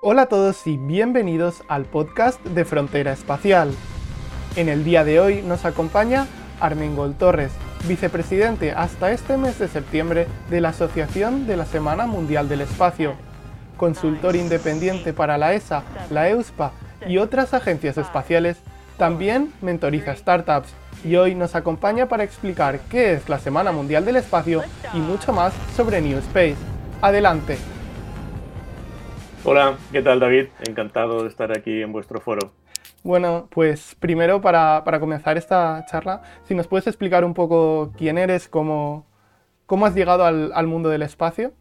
Hola a todos y bienvenidos al podcast de Frontera Espacial. En el día de hoy nos acompaña Armengol Torres, vicepresidente hasta este mes de septiembre de la Asociación de la Semana Mundial del Espacio, consultor independiente para la ESA, la EUSPA y otras agencias espaciales, también mentoriza startups y hoy nos acompaña para explicar qué es la Semana Mundial del Espacio y mucho más sobre New Space. Adelante. Hola, ¿qué tal David? Encantado de estar aquí en vuestro foro. Bueno, pues primero para, comenzar esta charla, si nos puedes explicar un poco quién eres, cómo, cómo has llegado al, mundo del espacio.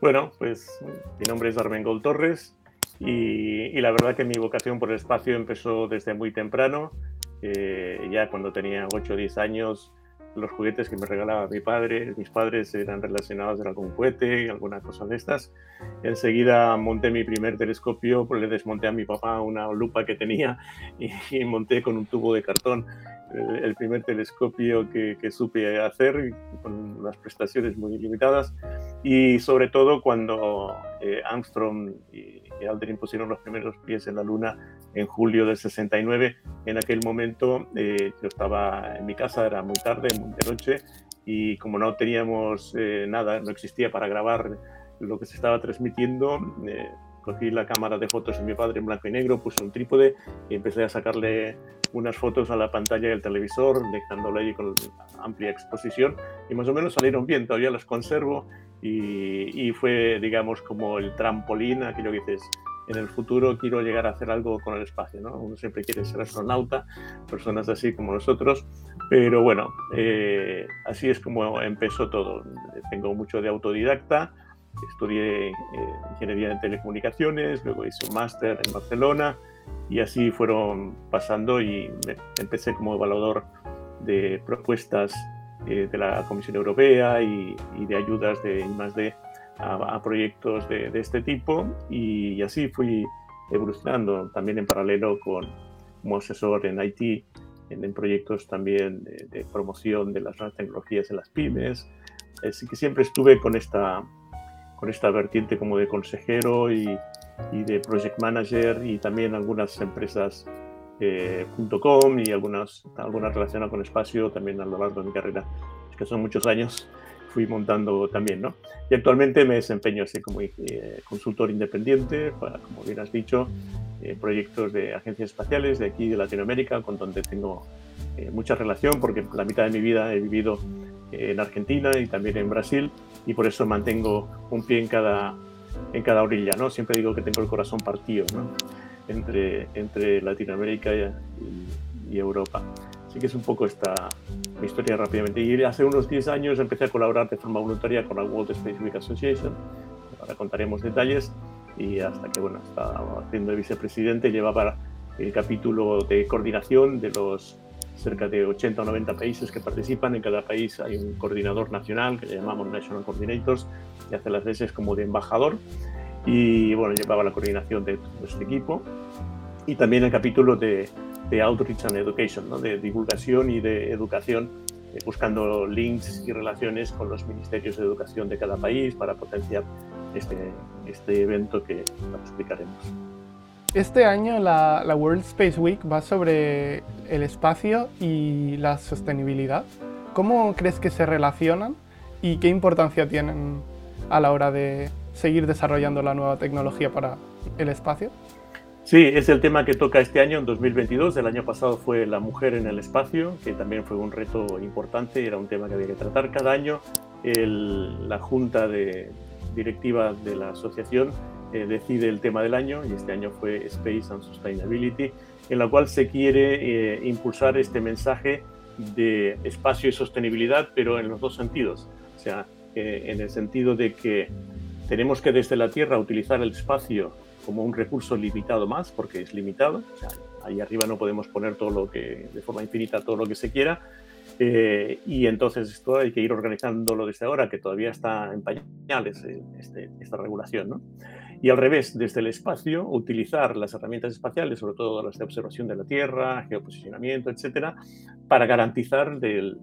Bueno, pues mi nombre es Armengol Torres y, la verdad que mi vocación por el espacio empezó desde muy temprano. Eh, ya cuando tenía 8 o 10 años los juguetes que me regalaba mi padre, mis padres eran relacionados con algún cohete, alguna cosa de estas. Enseguida monté mi primer telescopio, pues le desmonté a mi papá una lupa que tenía y, monté con un tubo de cartón el, primer telescopio que, supe hacer con unas prestaciones muy limitadas y sobre todo cuando eh, Armstrong y, y Aldrin pusieron los primeros pies en la Luna en julio del 69. En aquel momento eh, yo estaba en mi casa, era muy tarde, muy de noche, y como no teníamos eh, nada, no existía para grabar lo que se estaba transmitiendo, eh, cogí la cámara de fotos de mi padre en blanco y negro, puse un trípode y empecé a sacarle unas fotos a la pantalla del televisor, dejándolo ahí con amplia exposición y más o menos salieron bien, todavía las conservo y, y fue, digamos, como el trampolín, aquello que dices, en el futuro quiero llegar a hacer algo con el espacio, ¿no? Uno siempre quiere ser astronauta, personas así como nosotros, pero bueno, eh, así es como empezó todo. Tengo mucho de autodidacta, estudié eh, ingeniería en telecomunicaciones, luego hice un máster en Barcelona y así fueron pasando y empecé como evaluador de propuestas eh, de la Comisión Europea y, y de ayudas de más de a, proyectos de, este tipo y, así fui evolucionando también en paralelo con, como asesor en IT, en, proyectos también de, promoción de las nuevas tecnologías en las pymes. Así que siempre estuve con esta, con esta vertiente como de consejero y, y de project manager y también algunas empresas eh, .com y algunas, algunas relacionadas con espacio también a lo largo de mi carrera, es que son muchos años fui montando también, ¿no? Y actualmente me desempeño así como eh, consultor independiente para, como bien has dicho, eh, proyectos de agencias espaciales de aquí de Latinoamérica, con donde tengo eh, mucha relación, porque la mitad de mi vida he vivido en Argentina y también en Brasil, y por eso mantengo un pie en cada, en cada orilla, ¿no? Siempre digo que tengo el corazón partido, ¿no? Entre, entre Latinoamérica y, y Europa. Así que es un poco esta, mi historia rápidamente. Y hace unos 10 años empecé a colaborar de forma voluntaria con la World Space Week Association. Ahora contaremos detalles. Y hasta que, bueno, estaba haciendo de vicepresidente, llevaba el capítulo de coordinación de los cerca de 80 o 90 países que participan. En cada país hay un coordinador nacional que le llamamos National Coordinators y hace las veces como de embajador. Y bueno, llevaba la coordinación de todo este equipo. Y también el capítulo de de Outreach and Education, ¿no? de divulgación y de educación, eh, buscando links y relaciones con los ministerios de educación de cada país para potenciar este, este evento que explicaremos. Este año la, la, World Space Week va sobre el espacio y la sostenibilidad. ¿Cómo crees que se relacionan y qué importancia tienen a la hora de seguir desarrollando la nueva tecnología para el espacio? Sí, es el tema que toca este año, en 2022. El año pasado fue la mujer en el espacio, que también fue un reto importante, era un tema que había que tratar. Cada año la junta de, directiva de la asociación eh, decide el tema del año y este año fue Space and Sustainability, en la cual se quiere eh, impulsar este mensaje de espacio y sostenibilidad, pero en los dos sentidos. O sea, eh, en el sentido de que tenemos que desde la Tierra utilizar el espacio como un recurso limitado más, porque es limitado. O sea, ahí arriba no podemos poner todo lo que, de forma infinita, todo lo que se quiera. Eh, y entonces esto hay que ir organizándolo desde ahora, que todavía está en pañales eh, este, esta regulación. ¿no? Y al revés, desde el espacio, utilizar las herramientas espaciales, sobre todo las de observación de la Tierra, geoposicionamiento, etcétera, para garantizar del,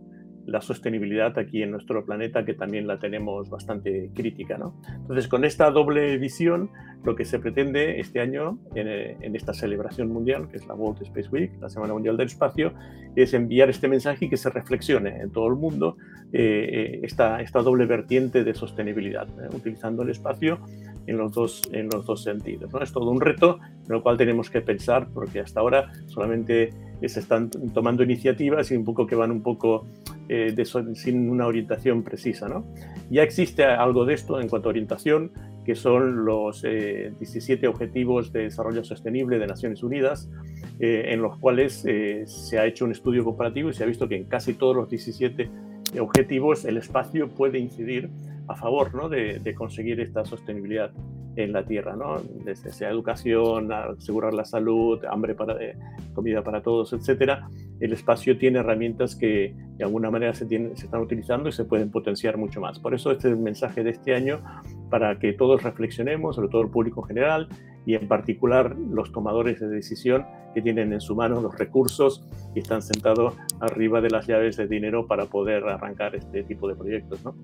la sostenibilidad aquí en nuestro planeta, que también la tenemos bastante crítica. ¿no? Entonces, con esta doble visión, lo que se pretende este año en, esta celebración mundial, que es la World Space Week, la Semana Mundial del Espacio, es enviar este mensaje y que se reflexione en todo el mundo eh, esta, esta doble vertiente de sostenibilidad, utilizando el espacio en los dos, en los dos sentidos. ¿no? Es todo un reto en el cual tenemos que pensar, porque hasta ahora solamente se están tomando iniciativas y un poco que van un poco eh, de, sin una orientación precisa. ¿no? Ya existe algo de esto en cuanto a orientación, que son los 17 eh, Objetivos de Desarrollo Sostenible de Naciones Unidas, eh, en los cuales se ha hecho un estudio comparativo y se ha visto que en casi todos los 17 objetivos el espacio puede incidir a favor ¿no? de, conseguir esta sostenibilidad en la tierra, ¿no? desde sea educación, asegurar la salud, hambre para, eh, comida para todos, etcétera. El espacio tiene herramientas que de alguna manera se, tienen, se están utilizando y se pueden potenciar mucho más. Por eso este es el mensaje de este año para que todos reflexionemos, sobre todo el público en general y en particular los tomadores de decisión que tienen en su mano los recursos y están sentados arriba de las llaves de dinero para poder arrancar este tipo de proyectos. ¿no?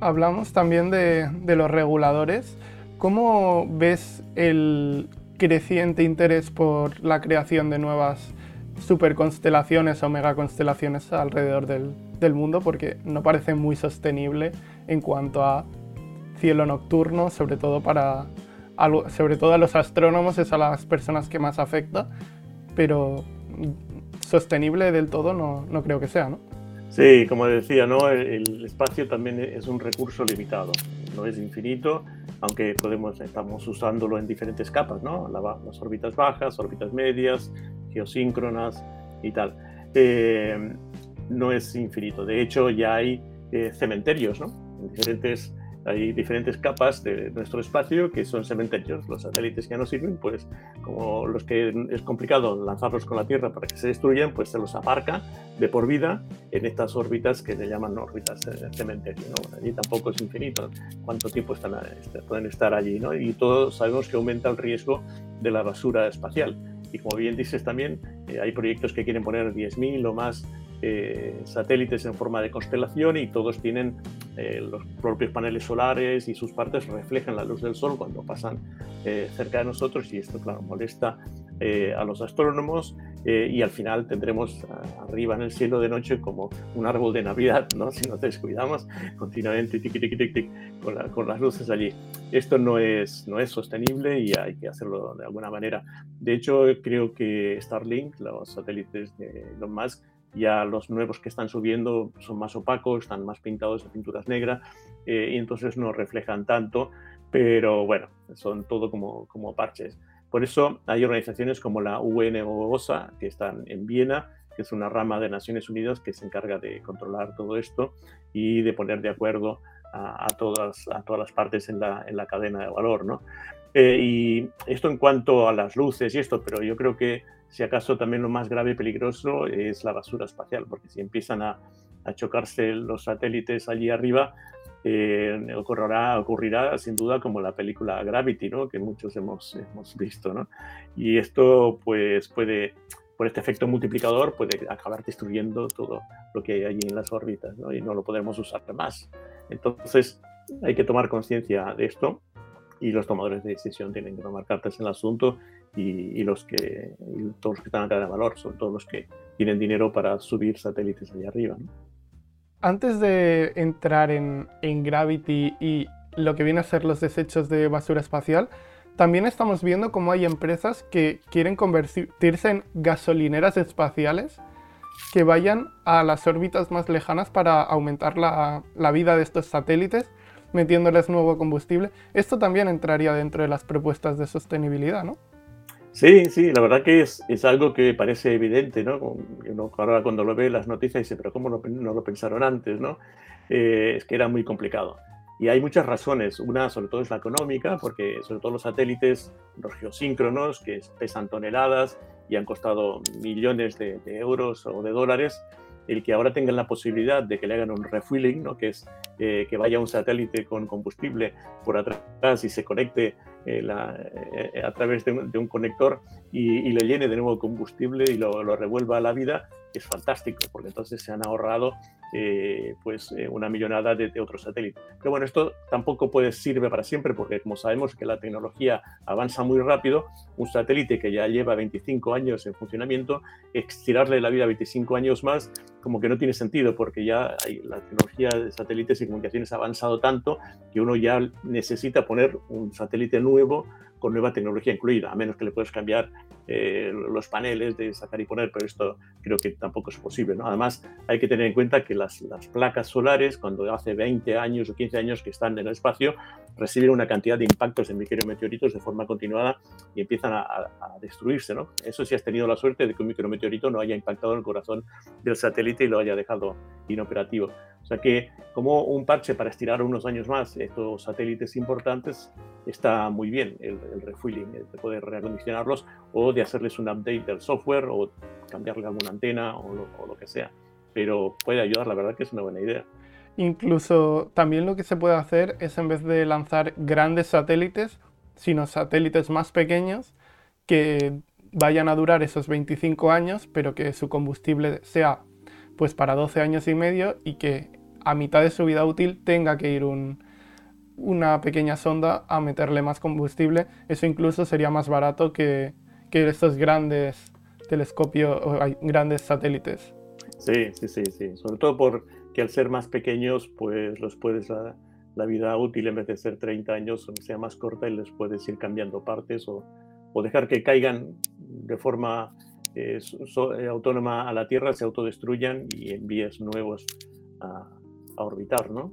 Hablamos también de, los reguladores. ¿Cómo ves el creciente interés por la creación de nuevas superconstelaciones o megaconstelaciones alrededor del, del mundo? Porque no parece muy sostenible en cuanto a cielo nocturno, sobre todo para sobre todo a los astrónomos, es a las personas que más afecta, pero sostenible del todo no, no creo que sea, ¿no? Sí, como decía, ¿no? el, espacio también es un recurso limitado, no es infinito, aunque podemos, estamos usándolo en diferentes capas, ¿no? las órbitas bajas, órbitas medias, geosíncronas y tal. Eh, no es infinito, de hecho ya hay eh, cementerios, ¿no? diferentes hay diferentes capas de nuestro espacio que son cementerios. Los satélites que no sirven, pues como los que es complicado lanzarlos con la Tierra para que se destruyan, pues se los aparca de por vida en estas órbitas que se llaman órbitas cementerio. ¿no? allí tampoco es infinito cuánto tiempo están, este, pueden estar allí. ¿no? Y todos sabemos que aumenta el riesgo de la basura espacial. Y como bien dices también, eh, hay proyectos que quieren poner 10.000 o más eh, satélites en forma de constelación y todos tienen eh, los propios paneles solares y sus partes reflejan la luz del sol cuando pasan eh, cerca de nosotros y esto, claro, molesta a los astrónomos y al final tendremos arriba en el cielo de noche como un árbol de Navidad, ¿no? si nos descuidamos continuamente con, con, las luces allí. Esto no es, no es sostenible y hay que hacerlo de alguna manera. De hecho, creo que Starlink, los satélites de Elon Musk, ya los nuevos que están subiendo son más opacos, están más pintados de pinturas negras eh, y entonces no reflejan tanto, pero bueno, son todo como, como parches. Por eso hay organizaciones como la UNOSA que están en Viena, que es una rama de Naciones Unidas que se encarga de controlar todo esto y de poner de acuerdo a, todas, a todas las partes en la, en la cadena de valor. ¿no? Eh, y esto en cuanto a las luces y esto, pero yo creo que si acaso también lo más grave y peligroso es la basura espacial, porque si empiezan a, chocarse los satélites allí arriba, eh, ocurrirá, ocurrirá sin duda como la película Gravity, ¿no? que muchos hemos, hemos visto. ¿no? Y esto pues, puede, por este efecto multiplicador, puede acabar destruyendo todo lo que hay allí en las órbitas ¿no? y no lo podremos usar más. Entonces hay que tomar conciencia de esto y los tomadores de decisión tienen que tomar cartas en el asunto y, los que, todos los que están a de valor, son todos los que tienen dinero para subir satélites allá arriba. Antes de entrar en, en Gravity y lo que viene a ser los desechos de basura espacial, también estamos viendo cómo hay empresas que quieren convertirse en gasolineras espaciales que vayan a las órbitas más lejanas para aumentar la, la vida de estos satélites metiéndoles nuevo combustible. Esto también entraría dentro de las propuestas de sostenibilidad, ¿no? Sí, sí, la verdad que es, algo que parece evidente, ¿no? Uno ahora cuando lo ve las noticias dice, pero ¿cómo no, lo pensaron antes, no? Eh, es que era muy complicado. Y hay muchas razones. Una, sobre todo, es la económica, porque sobre todo los satélites, los geosíncronos, que pesan toneladas y han costado millones de euros o de dólares, el que ahora tengan la posibilidad de que le hagan un refueling, ¿no? que es eh, que vaya un satélite con combustible por atrás y se conecte eh, eh, a través de un, conector y, le llene de nuevo combustible y lo, revuelva a la vida, es fantástico, porque entonces se han ahorrado eh, pues eh, una millonada de, otros satélites. Pero bueno, esto tampoco puede sirve para siempre, porque como sabemos que la tecnología avanza muy rápido, un satélite que ya lleva 25 años en funcionamiento, estirarle la vida 25 años más, como que no tiene sentido, porque ya hay, la tecnología de satélites y comunicaciones ha avanzado tanto que uno ya necesita poner un satélite nuevo con nueva tecnología incluida, a menos que le puedas cambiar eh, los paneles de sacar y poner, pero esto creo que tampoco es posible. ¿no? Además, hay que tener en cuenta que las, las, placas solares, cuando hace 20 años o 15 años que están en el espacio, reciben una cantidad de impactos de micrometeoritos de forma continuada y empiezan a, a, destruirse. ¿no? Eso sí has tenido la suerte de que un micrometeorito no haya impactado en el corazón del satélite y lo haya dejado inoperativo. O sea que como un parche para estirar unos años más estos satélites importantes está muy bien el, el refueling, de poder reacondicionarlos o de hacerles un update del software o cambiarle alguna antena o lo, o lo que sea. Pero puede ayudar, la verdad que es una buena idea. Incluso también lo que se puede hacer es en vez de lanzar grandes satélites, sino satélites más pequeños que vayan a durar esos 25 años, pero que su combustible sea pues para 12 años y medio y que a mitad de su vida útil tenga que ir un, una pequeña sonda a meterle más combustible. Eso incluso sería más barato que, que estos grandes telescopios o grandes satélites. Sí, sí, sí, sí. Sobre todo porque al ser más pequeños, pues los puedes la, la vida útil en vez de ser 30 años sea más corta y les puedes ir cambiando partes o, o dejar que caigan de forma eh, so, eh, autónoma a la Tierra se autodestruyan y envíes nuevos a, a, orbitar, ¿no?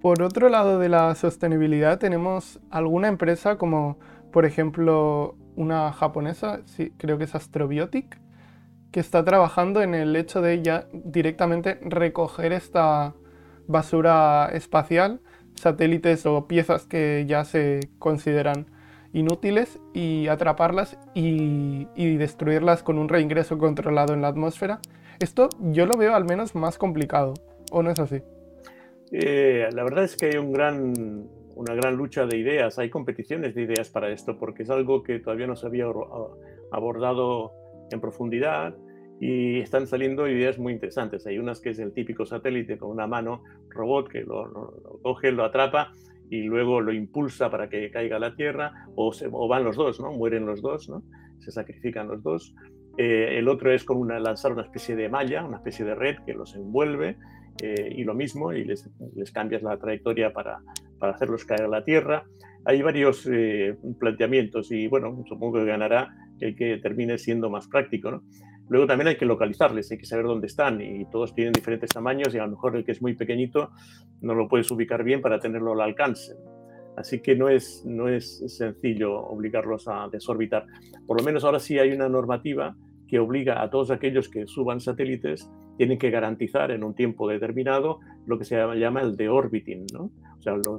Por otro lado de la sostenibilidad tenemos alguna empresa como por ejemplo una japonesa, creo que es Astrobiotic, que está trabajando en el hecho de ya directamente recoger esta basura espacial, satélites o piezas que ya se consideran inútiles y atraparlas y, y, destruirlas con un reingreso controlado en la atmósfera. Esto yo lo veo al menos más complicado, ¿o no es así? Eh, la verdad es que hay un gran, una gran lucha de ideas, hay competiciones de ideas para esto, porque es algo que todavía no se había abordado en profundidad y están saliendo ideas muy interesantes. Hay unas que es el típico satélite con una mano robot que lo coge, lo atrapa y luego lo impulsa para que caiga a la Tierra, o, se, o van los dos, ¿no? Mueren los dos, ¿no? Se sacrifican los dos. Eh, el otro es con una, lanzar una especie de malla, una especie de red que los envuelve, eh, y lo mismo, y les, les, cambias la trayectoria para, para hacerlos caer a la Tierra. Hay varios eh, planteamientos y bueno, supongo que ganará el que termine siendo más práctico, ¿no? Luego también hay que localizarles, hay que saber dónde están y todos tienen diferentes tamaños y a lo mejor el que es muy pequeñito no lo puedes ubicar bien para tenerlo al alcance. Así que no es, no es sencillo obligarlos a desorbitar. Por lo menos ahora sí hay una normativa que obliga a todos aquellos que suban satélites, tienen que garantizar en un tiempo determinado lo que se llama el deorbiting, ¿no?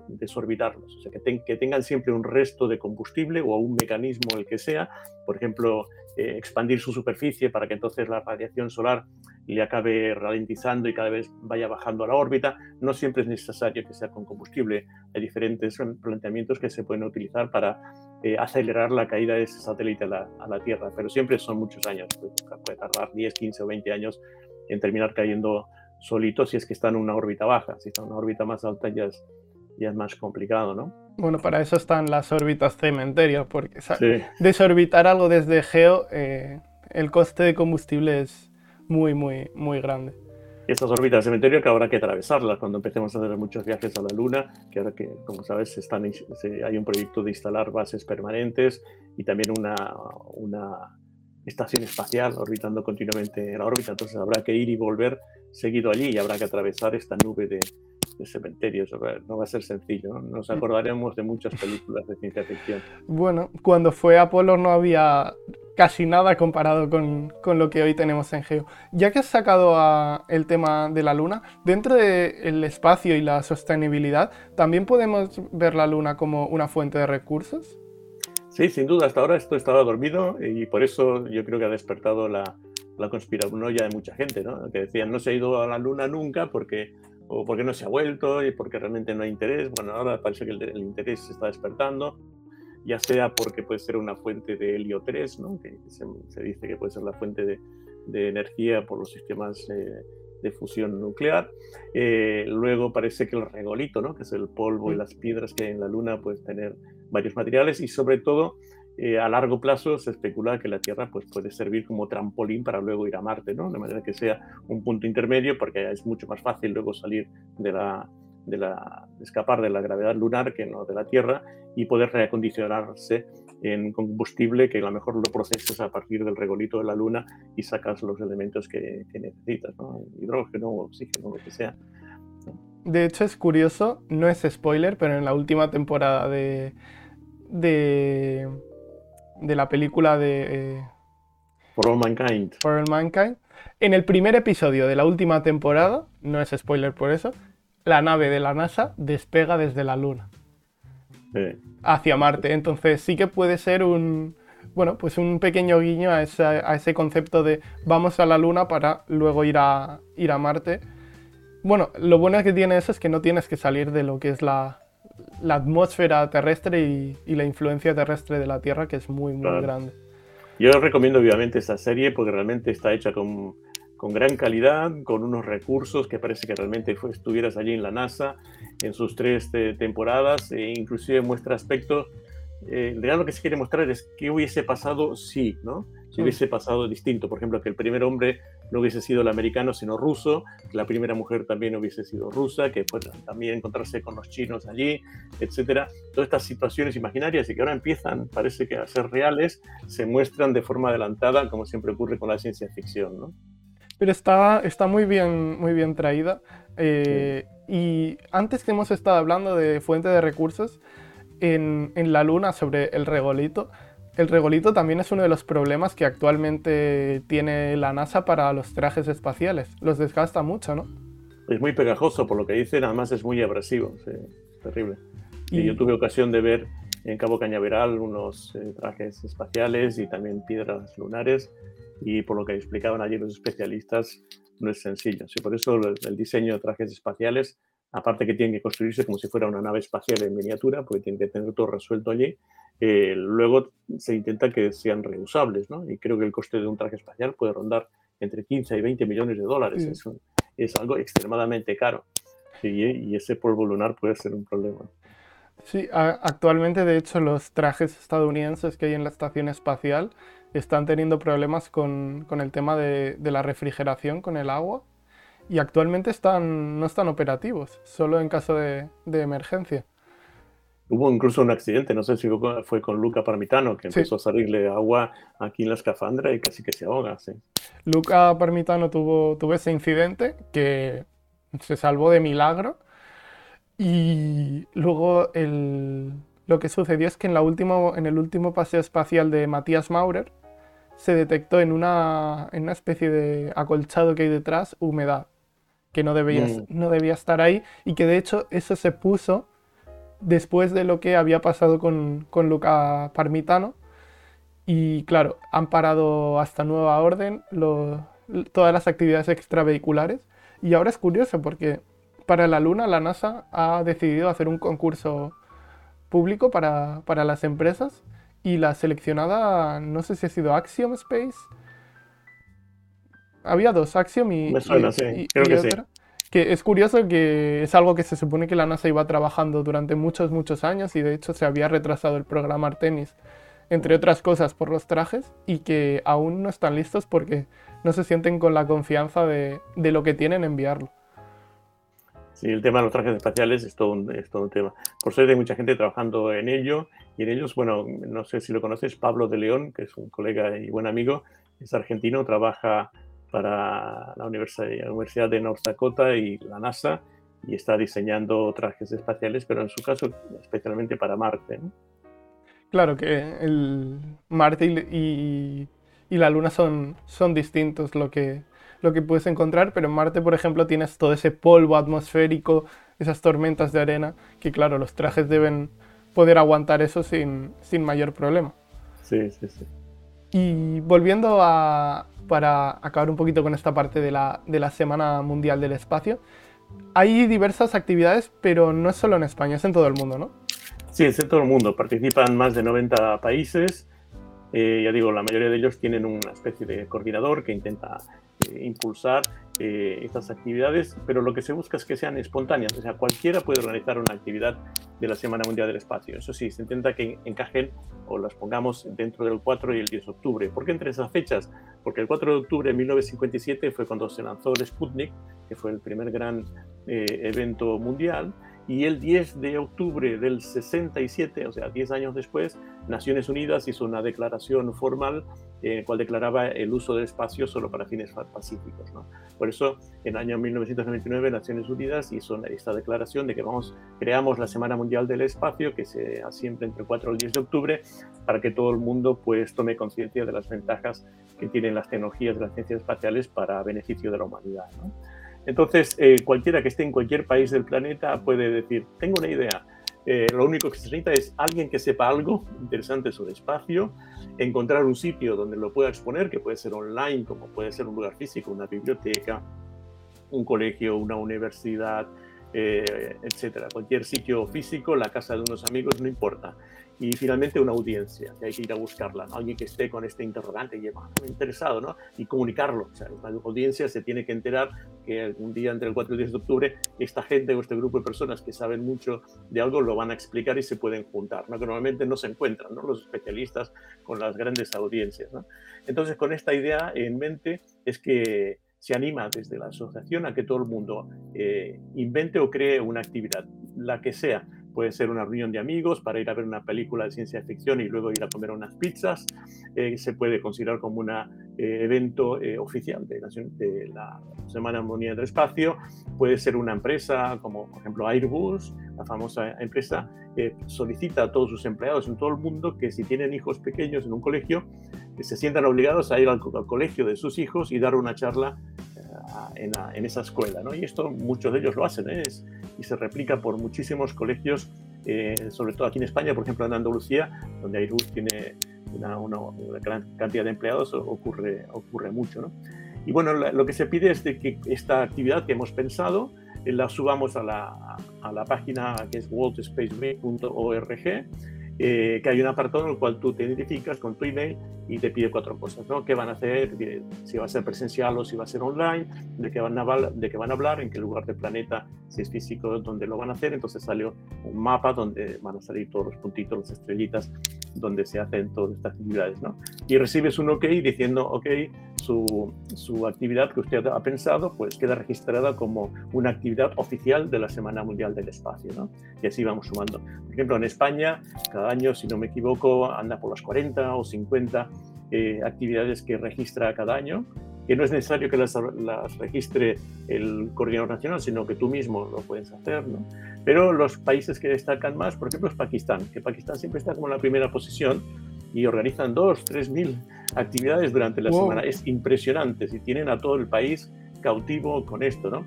Desorbitarlos, o sea, que, ten, que, tengan siempre un resto de combustible o un mecanismo, el que sea, por ejemplo, eh, expandir su superficie para que entonces la radiación solar le acabe ralentizando y cada vez vaya bajando a la órbita. No siempre es necesario que sea con combustible. Hay diferentes planteamientos que se pueden utilizar para eh, acelerar la caída de ese satélite a la, Tierra, pero siempre son muchos años. Puede tardar 10, 15 o 20 años en terminar cayendo solito si es que está en una órbita baja. Si está en una órbita más alta ya es, ya es más complicado, ¿no? Bueno, para eso están las órbitas cementerio, porque sí. desorbitar algo desde Geo, eh, el coste de combustible es muy, muy, muy grande. Estas órbitas cementerio que habrá que atravesarlas cuando empecemos a hacer muchos viajes a la Luna, que ahora que, como sabes, están, hay un proyecto de instalar bases permanentes y también una, una estación espacial orbitando continuamente en la órbita, entonces habrá que ir y volver seguido allí y habrá que atravesar esta nube de, de cementerios. No va a ser sencillo. ¿no? Nos acordaremos de muchas películas de ciencia ficción. Bueno, cuando fue Apolo no había casi nada comparado con, con lo que hoy tenemos en Geo. Ya que has sacado a el tema de la Luna, dentro del de espacio y la sostenibilidad, ¿también podemos ver la Luna como una fuente de recursos? Sí, sin duda. Hasta ahora esto estaba dormido y por eso yo creo que ha despertado la, la conspiranoia de mucha gente, ¿no? que decían no se ha ido a la Luna nunca porque o porque no se ha vuelto y porque realmente no hay interés. Bueno, ahora parece que el, el interés se está despertando, ya sea porque puede ser una fuente de helio 3, ¿no? que se, se, dice que puede ser la fuente de, de energía por los sistemas de fusión nuclear. luego parece que el regolito, ¿no? que es el polvo y las piedras que hay en la Luna, pueden tener varios materiales y sobre todo eh, a largo plazo se especula que la Tierra pues, puede servir como trampolín para luego ir a Marte, ¿no? de manera que sea un punto intermedio porque es mucho más fácil luego salir de la, de la, escapar de la gravedad lunar que no de la Tierra y poder reacondicionarse en combustible que a lo mejor lo procesas a partir del regolito de la Luna y sacas los elementos que, necesitas, ¿no? hidrógeno, oxígeno, lo que sea. De hecho es curioso, no es spoiler, pero en la última temporada de, de de la película de... Eh, For All Mankind. For All Mankind. En el primer episodio de la última temporada, no es spoiler por eso, la nave de la NASA despega desde la Luna. Hacia Marte. Entonces sí que puede ser un, bueno, pues un pequeño guiño a, a, ese concepto de vamos a la Luna para luego ir a, ir a Marte. Bueno, lo bueno que tiene eso es que no tienes que salir de lo que es la, la atmósfera terrestre y, la influencia terrestre de la Tierra, que es muy, muy grande. Yo recomiendo obviamente esta serie porque realmente está hecha con, con gran calidad, con unos recursos que parece que realmente estuvieras allí en la NASA en sus tres eh, temporadas, e inclusive muestra aspectos. Eh, en realidad lo que se quiere mostrar es qué hubiese pasado si, ¿no? Si hubiese pasado distinto, por ejemplo, que el primer hombre no hubiese sido el americano, sino ruso, que la primera mujer también hubiese sido rusa, que pues, también encontrarse con los chinos allí, etcétera. Todas estas situaciones imaginarias y que ahora empiezan, parece que a ser reales, se muestran de forma adelantada, como siempre ocurre con la ciencia ficción, ¿no? Pero está, está muy, bien, muy bien traída. Eh, y antes que hemos estado hablando de fuente de recursos, en, en la Luna sobre el regolito, el regolito también es uno de los problemas que actualmente tiene la NASA para los trajes espaciales. Los desgasta mucho, ¿no? Es muy pegajoso, por lo que dicen, además es muy abrasivo, terrible. Y... yo tuve ocasión de ver en Cabo Cañaveral unos eh, trajes espaciales y también piedras lunares, y por lo que explicaban allí los especialistas, no es sencillo. por eso el diseño de trajes espaciales, aparte que tienen que construirse como si fuera una nave espacial en miniatura, porque tienen que tener todo resuelto allí, eh, luego se intenta que sean reusables, ¿no? Y creo que el coste de un traje espacial puede rondar entre 15 y 20 millones de dólares. Es, algo extremadamente caro. y ese polvo lunar puede ser un problema. Sí, actualmente de hecho los trajes estadounidenses que hay en la estación espacial están teniendo problemas con, con el tema de, de, la refrigeración con el agua y actualmente están, no están operativos, solo en caso de, de emergencia. Hubo incluso un accidente, no sé si fue con Luca Parmitano, que empezó a salirle agua aquí en la escafandra y casi que se ahoga. Sí. Luca Parmitano tuvo, tuvo ese incidente que se salvó de milagro. Y luego el, lo que sucedió es que en, la última, en el último paseo espacial de Matías Maurer se detectó en una, en una especie de acolchado que hay detrás humedad, que no debía, mm. no debía estar ahí y que de hecho eso se puso después de lo que había pasado con, con Luca Parmitano. Y claro, han parado hasta nueva orden todas las actividades extravehiculares. Y ahora es curioso porque para la Luna la NASA ha decidido hacer un concurso público para, para las empresas y la seleccionada, no sé si ha sido Axiom Space. Había dos, Axiom y, Me suena, sí. Creo que otra. Sí es curioso que es algo que se supone que la NASA iba trabajando durante muchos, muchos años y de hecho se había retrasado el programa Artemis, entre otras cosas por los trajes, y que aún no están listos porque no se sienten con la confianza de, lo que tienen enviarlo. Sí, el tema de los trajes espaciales es todo, un, es todo un tema. Por suerte hay mucha gente trabajando en ello y en ellos, bueno, no sé si lo conoces, Pablo de León, que es un colega y buen amigo, es argentino, trabaja para la Universidad de North Dakota y la NASA y está diseñando trajes espaciales, pero en su caso especialmente para Marte. Claro que el Marte y, y, la Luna son, son distintos lo que, lo que puedes encontrar, pero en Marte, por ejemplo, tienes todo ese polvo atmosférico, esas tormentas de arena, que claro, los trajes deben poder aguantar eso sin, sin mayor problema. Sí, sí, sí. Y volviendo a, para acabar un poquito con esta parte de la, de la Semana Mundial del Espacio, hay diversas actividades, pero no es solo en España, es en todo el mundo, ¿no? Sí, es en todo el mundo. Participan más de 90 países. Eh, ya digo, la mayoría de ellos tienen una especie de coordinador que intenta eh, impulsar eh, estas actividades, pero lo que se busca es que sean espontáneas, o sea, cualquiera puede organizar una actividad de la Semana Mundial del Espacio. Eso sí, se intenta que encajen o las pongamos dentro del 4 y el 10 de octubre. ¿Por qué entre esas fechas? Porque el 4 de octubre de 1957 fue cuando se lanzó el Sputnik, que fue el primer gran eh, evento mundial, y el 10 de octubre del 67, o sea, 10 años después, Naciones Unidas hizo una declaración formal en la cual declaraba el uso del espacio solo para fines pacíficos. Por eso, en el año 1999, Naciones Unidas hizo esta declaración de que vamos, creamos la Semana Mundial del Espacio, que se hace siempre entre el 4 y el 10 de octubre, para que todo el mundo pues, tome conciencia de las ventajas que tienen las tecnologías de las ciencias espaciales para beneficio de la humanidad. Entonces, eh, cualquiera que esté en cualquier país del planeta puede decir, tengo una idea. Eh, lo único que se necesita es alguien que sepa algo interesante sobre espacio, encontrar un sitio donde lo pueda exponer, que puede ser online, como puede ser un lugar físico, una biblioteca, un colegio, una universidad, eh, etcétera. Cualquier sitio físico, la casa de unos amigos, no importa y finalmente una audiencia, que hay que ir a buscarla, alguien que esté con este interrogante y ah, interesado, ¿no? y comunicarlo. O sea, la audiencia se tiene que enterar que algún día entre el 4 y el 10 de octubre esta gente o este grupo de personas que saben mucho de algo lo van a explicar y se pueden juntar, ¿no? que normalmente no se encuentran ¿no? los especialistas con las grandes audiencias. ¿no? Entonces, con esta idea en mente es que se anima desde la asociación a que todo el mundo eh, invente o cree una actividad, la que sea, puede ser una reunión de amigos para ir a ver una película de ciencia ficción y luego ir a comer unas pizzas. Eh, se puede considerar como un eh, evento eh, oficial de la, de la, Semana Mundial del Espacio. Puede ser una empresa como, por ejemplo, Airbus, la famosa empresa, que solicita a todos sus empleados en todo el mundo que si tienen hijos pequeños en un colegio, se sientan obligados a ir al, colegio de sus hijos y dar una charla en, en, esa escuela. ¿no? Y esto muchos de ellos lo hacen. Es, y se replica por muchísimos colegios, eh, sobre todo aquí en España, por ejemplo en Andalucía, donde Airbus tiene una, gran cantidad de empleados, ocurre, ocurre mucho. ¿no? Y bueno, lo que se pide es de que esta actividad que hemos pensado eh, la subamos a la, a la página que es worldspaceway.org eh, que hay un apartado en el cual tú te identificas con tu email y te pide cuatro cosas, ¿no? ¿Qué van a hacer? Si va a ser presencial o si va a ser online, de qué van a, de qué van a hablar, en qué lugar del planeta, si es físico, dónde lo van a hacer. Entonces salió un mapa donde van a salir todos los puntitos, las estrellitas, donde se hacen todas estas actividades, ¿no? Y recibes un OK diciendo, OK, su, actividad que usted ha pensado, pues queda registrada como una actividad oficial de la Semana Mundial del Espacio, ¿no? Y así vamos sumando. Por ejemplo, en España, cada año, si no me equivoco, anda por las 40 o 50 eh, actividades que registra cada año, que no es necesario que las, las, registre el coordinador nacional, sino que tú mismo lo puedes hacer, ¿no? Pero los países que destacan más, por ejemplo, es Pakistán, que Pakistán siempre está como en la primera posición y organizan dos, tres mil actividades durante la semana. Es impresionante, si tienen a todo el país cautivo con esto, ¿no?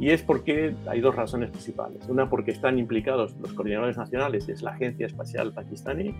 Y es porque hay dos razones principales. Una, porque están implicados los coordinadores nacionales, es la Agencia Espacial Pakistaní,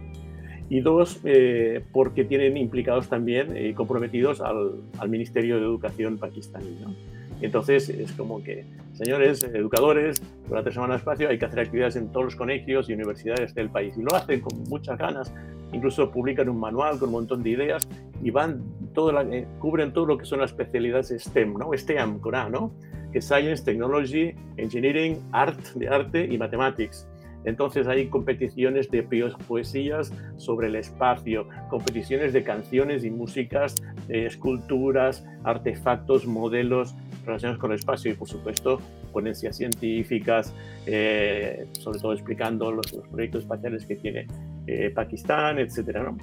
y dos, eh, porque tienen implicados también y eh, comprometidos al, al, Ministerio de Educación pakistaní. ¿no? Entonces es como que, señores educadores, durante Semana Espacio hay que hacer actividades en todos los colegios y universidades del país. Y lo hacen con muchas ganas, incluso publican un manual con un montón de ideas y van todo eh, cubren todo lo que son las especialidades STEM, ¿no? STEM con A, ¿no? Que Science, Technology, Engineering, Art, de arte y Mathematics. Entonces hay competiciones de poesías sobre el espacio, competiciones de canciones y músicas, esculturas, artefactos, modelos relacionados con el espacio y por supuesto ponencias científicas, eh, sobre todo explicando los, proyectos espaciales que tiene eh, Pakistán, etcétera, ¿no?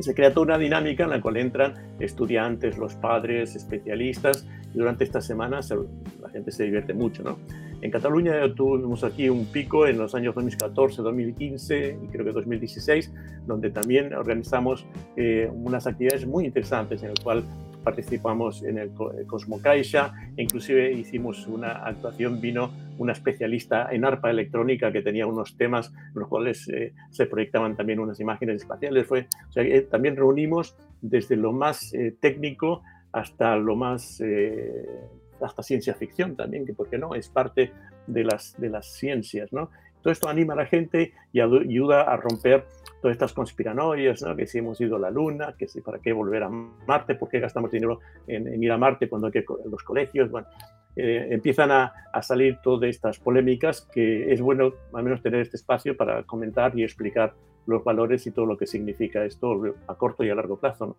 se crea toda una dinámica en la cual entran estudiantes, los padres, especialistas, y durante esta semana la gente se divierte mucho, ¿no? En Cataluña tuvimos aquí un pico en los años 2014, 2015 y creo que 2016, donde también organizamos eh, unas actividades muy interesantes en el cual participamos en el Cosmo Caixa, inclusive hicimos una actuación, vino una especialista en arpa electrónica que tenía unos temas en los cuales eh, se proyectaban también unas imágenes espaciales. Fue, eh, también reunimos desde lo más eh, técnico hasta lo más, hasta ciencia ficción también, que por qué no, es parte de las, de las ciencias, ¿no? Todo esto anima a la gente y ayuda a romper todas estas conspiranoias, ¿no? que si hemos ido a la Luna, que si para qué volver a Marte, por qué gastamos dinero en, ir a Marte cuando hay que los colegios, bueno, eh, empiezan a, a, salir todas estas polémicas que es bueno al menos tener este espacio para comentar y explicar los valores y todo lo que significa esto a corto y a largo plazo. ¿no?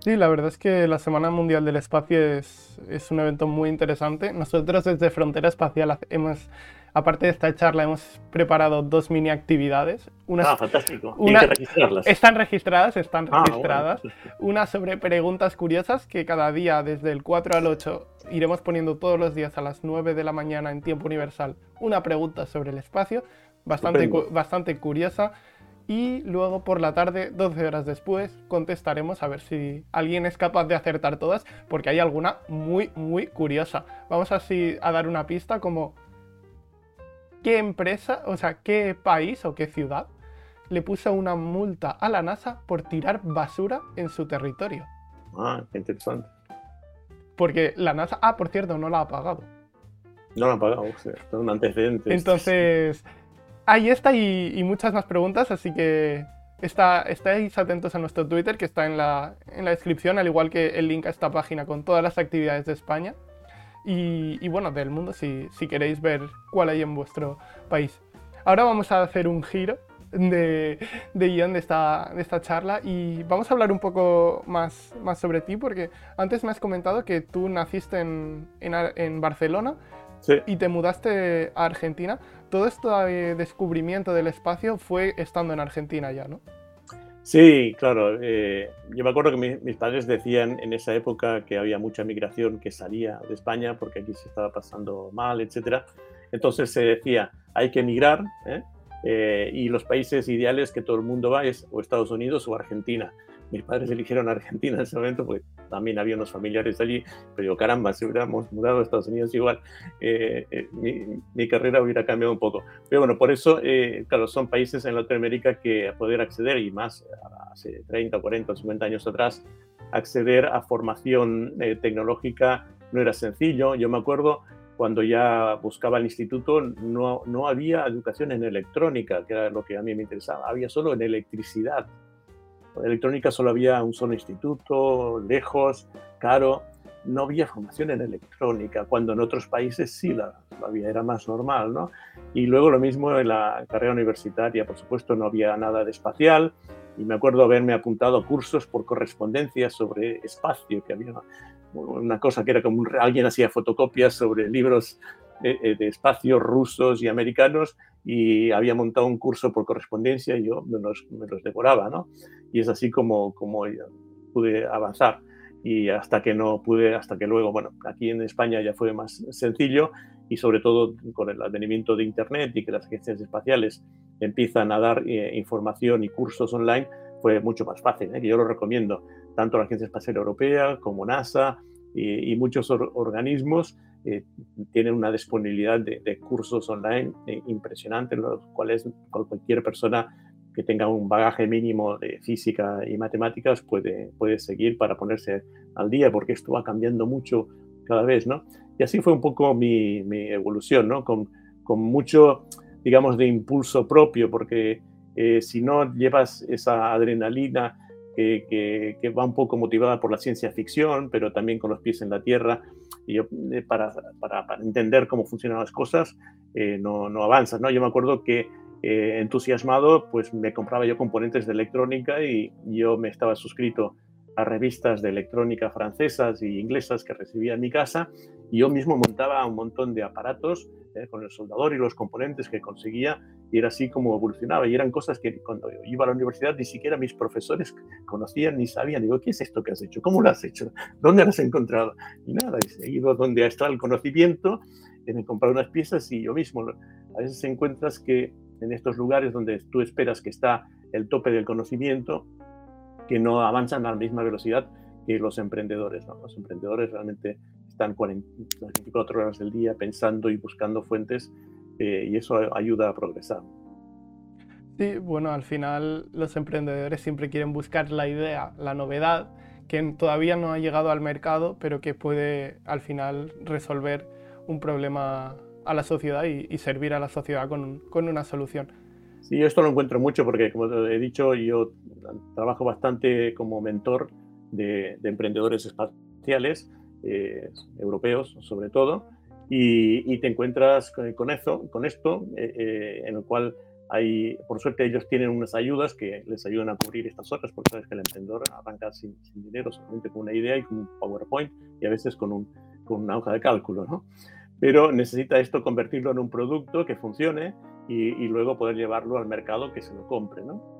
Sí, la verdad es que la Semana Mundial del Espacio es, es, un evento muy interesante. Nosotros desde Frontera Espacial hemos, aparte de esta charla, hemos preparado dos mini actividades. ah, fantástico. Una, que registrarlas. Están registradas, están ah, registradas. Una sobre preguntas curiosas que cada día, desde el 4 al 8, iremos poniendo todos los días a las 9 de la mañana en tiempo universal una pregunta sobre el espacio, bastante, bastante curiosa y luego por la tarde, 12 horas después, contestaremos a ver si alguien es capaz de acertar todas, porque hay alguna muy, muy curiosa. Vamos así a dar una pista como qué empresa, o sea, qué país o qué ciudad le puso una multa a la NASA por tirar basura en su territorio. Ah, qué interesante. Porque la NASA, ah, por cierto, no la ha pagado. No la ha pagado, o sea, es un antecedente. Entonces, Ahí está y, muchas más preguntas, así que está, estáis atentos a nuestro Twitter que está en la, en la, descripción, al igual que el link a esta página con todas las actividades de España y, bueno, del mundo si, si, queréis ver cuál hay en vuestro país. Ahora vamos a hacer un giro de, de guion de esta, de esta charla y vamos a hablar un poco más, más sobre ti porque antes me has comentado que tú naciste en, en, en Barcelona y te mudaste a Argentina todo este descubrimiento del espacio fue estando en Argentina ya, ¿no? Sí, claro. Eh, yo me acuerdo que mis padres decían en esa época que había mucha migración que salía de España porque aquí se estaba pasando mal, etc. Entonces se decía, hay que emigrar ¿eh? Eh, y los países ideales que todo el mundo va es o Estados Unidos o Argentina mis padres eligieron Argentina en ese momento, porque también había unos familiares allí, pero yo, caramba, si hubiéramos mudado a Estados Unidos igual, eh, eh, mi, carrera hubiera cambiado un poco. Pero bueno, por eso, eh, claro, son países en Latinoamérica que a poder acceder, y más hace 30, 40, 50 años atrás, acceder a formación tecnológica no era sencillo. Yo me acuerdo cuando ya buscaba el instituto, no, no había educación en electrónica, que era lo que a mí me interesaba, había solo en electricidad electrónica solo había un solo instituto, lejos, caro, no había formación en electrónica, cuando en otros países sí la, había, era más normal, ¿no? Y luego lo mismo en la carrera universitaria, por supuesto, no había nada de espacial, y me acuerdo haberme apuntado cursos por correspondencia sobre espacio, que había una cosa que era como alguien hacía fotocopias sobre libros de, de espacio rusos y americanos y había montado un curso por correspondencia y yo me los, me los devoraba, ¿no? Y es así como, como pude avanzar. Y hasta que no pude, hasta que luego, bueno, aquí en España ya fue más sencillo y sobre todo con el advenimiento de Internet y que las agencias espaciales empiezan a dar eh, información y cursos online, fue mucho más fácil, ¿eh? que yo lo recomiendo, tanto la Agencia Espacial Europea como NASA y, y muchos organismos eh, tienen una disponibilidad de, cursos online eh, impresionante, en los cuales cualquier persona que tenga un bagaje mínimo de física y matemáticas puede, puede seguir para ponerse al día, porque esto va cambiando mucho cada vez, ¿no? Y así fue un poco mi, mi evolución, ¿no? Con, con, mucho, digamos, de impulso propio, porque eh, si no llevas esa adrenalina que, que, va un poco motivada por la ciencia ficción, pero también con los pies en la tierra, y yo, eh, para, para, para, entender cómo funcionan las cosas, eh, no, no avanzas. ¿no? Yo me acuerdo que eh, entusiasmado, pues me compraba yo componentes de electrónica y yo me estaba suscrito a revistas de electrónica francesas y inglesas que recibía en mi casa y yo mismo montaba un montón de aparatos con el soldador y los componentes que conseguía y era así como evolucionaba. Y eran cosas que cuando yo iba a la universidad ni siquiera mis profesores conocían ni sabían. Digo, ¿qué es esto que has hecho? ¿Cómo lo has hecho? ¿Dónde lo has encontrado? Y nada, he ido donde está el conocimiento, he comprado unas piezas y yo mismo. A veces encuentras que en estos lugares donde tú esperas que está el tope del conocimiento, que no avanzan a la misma velocidad que los emprendedores. ¿no? Los emprendedores realmente están 24 horas del día pensando y buscando fuentes eh, y eso ayuda a progresar. Sí, bueno, al final los emprendedores siempre quieren buscar la idea, la novedad, que todavía no ha llegado al mercado, pero que puede al final resolver un problema a la sociedad y, servir a la sociedad con, una solución. Sí, esto lo encuentro mucho porque, como he dicho, yo trabajo bastante como mentor de, emprendedores espaciales, eh, europeos sobre todo, y, te encuentras con, eso, con esto, eh, eh, en el cual hay, por suerte ellos tienen unas ayudas que les ayudan a cubrir estas horas, porque sabes que el emprendedor arranca sin, dinero, solamente con una idea y con un PowerPoint y a veces con, un, con una hoja de cálculo, ¿no? Pero necesita esto convertirlo en un producto que funcione y, luego poder llevarlo al mercado que se lo compre, ¿no?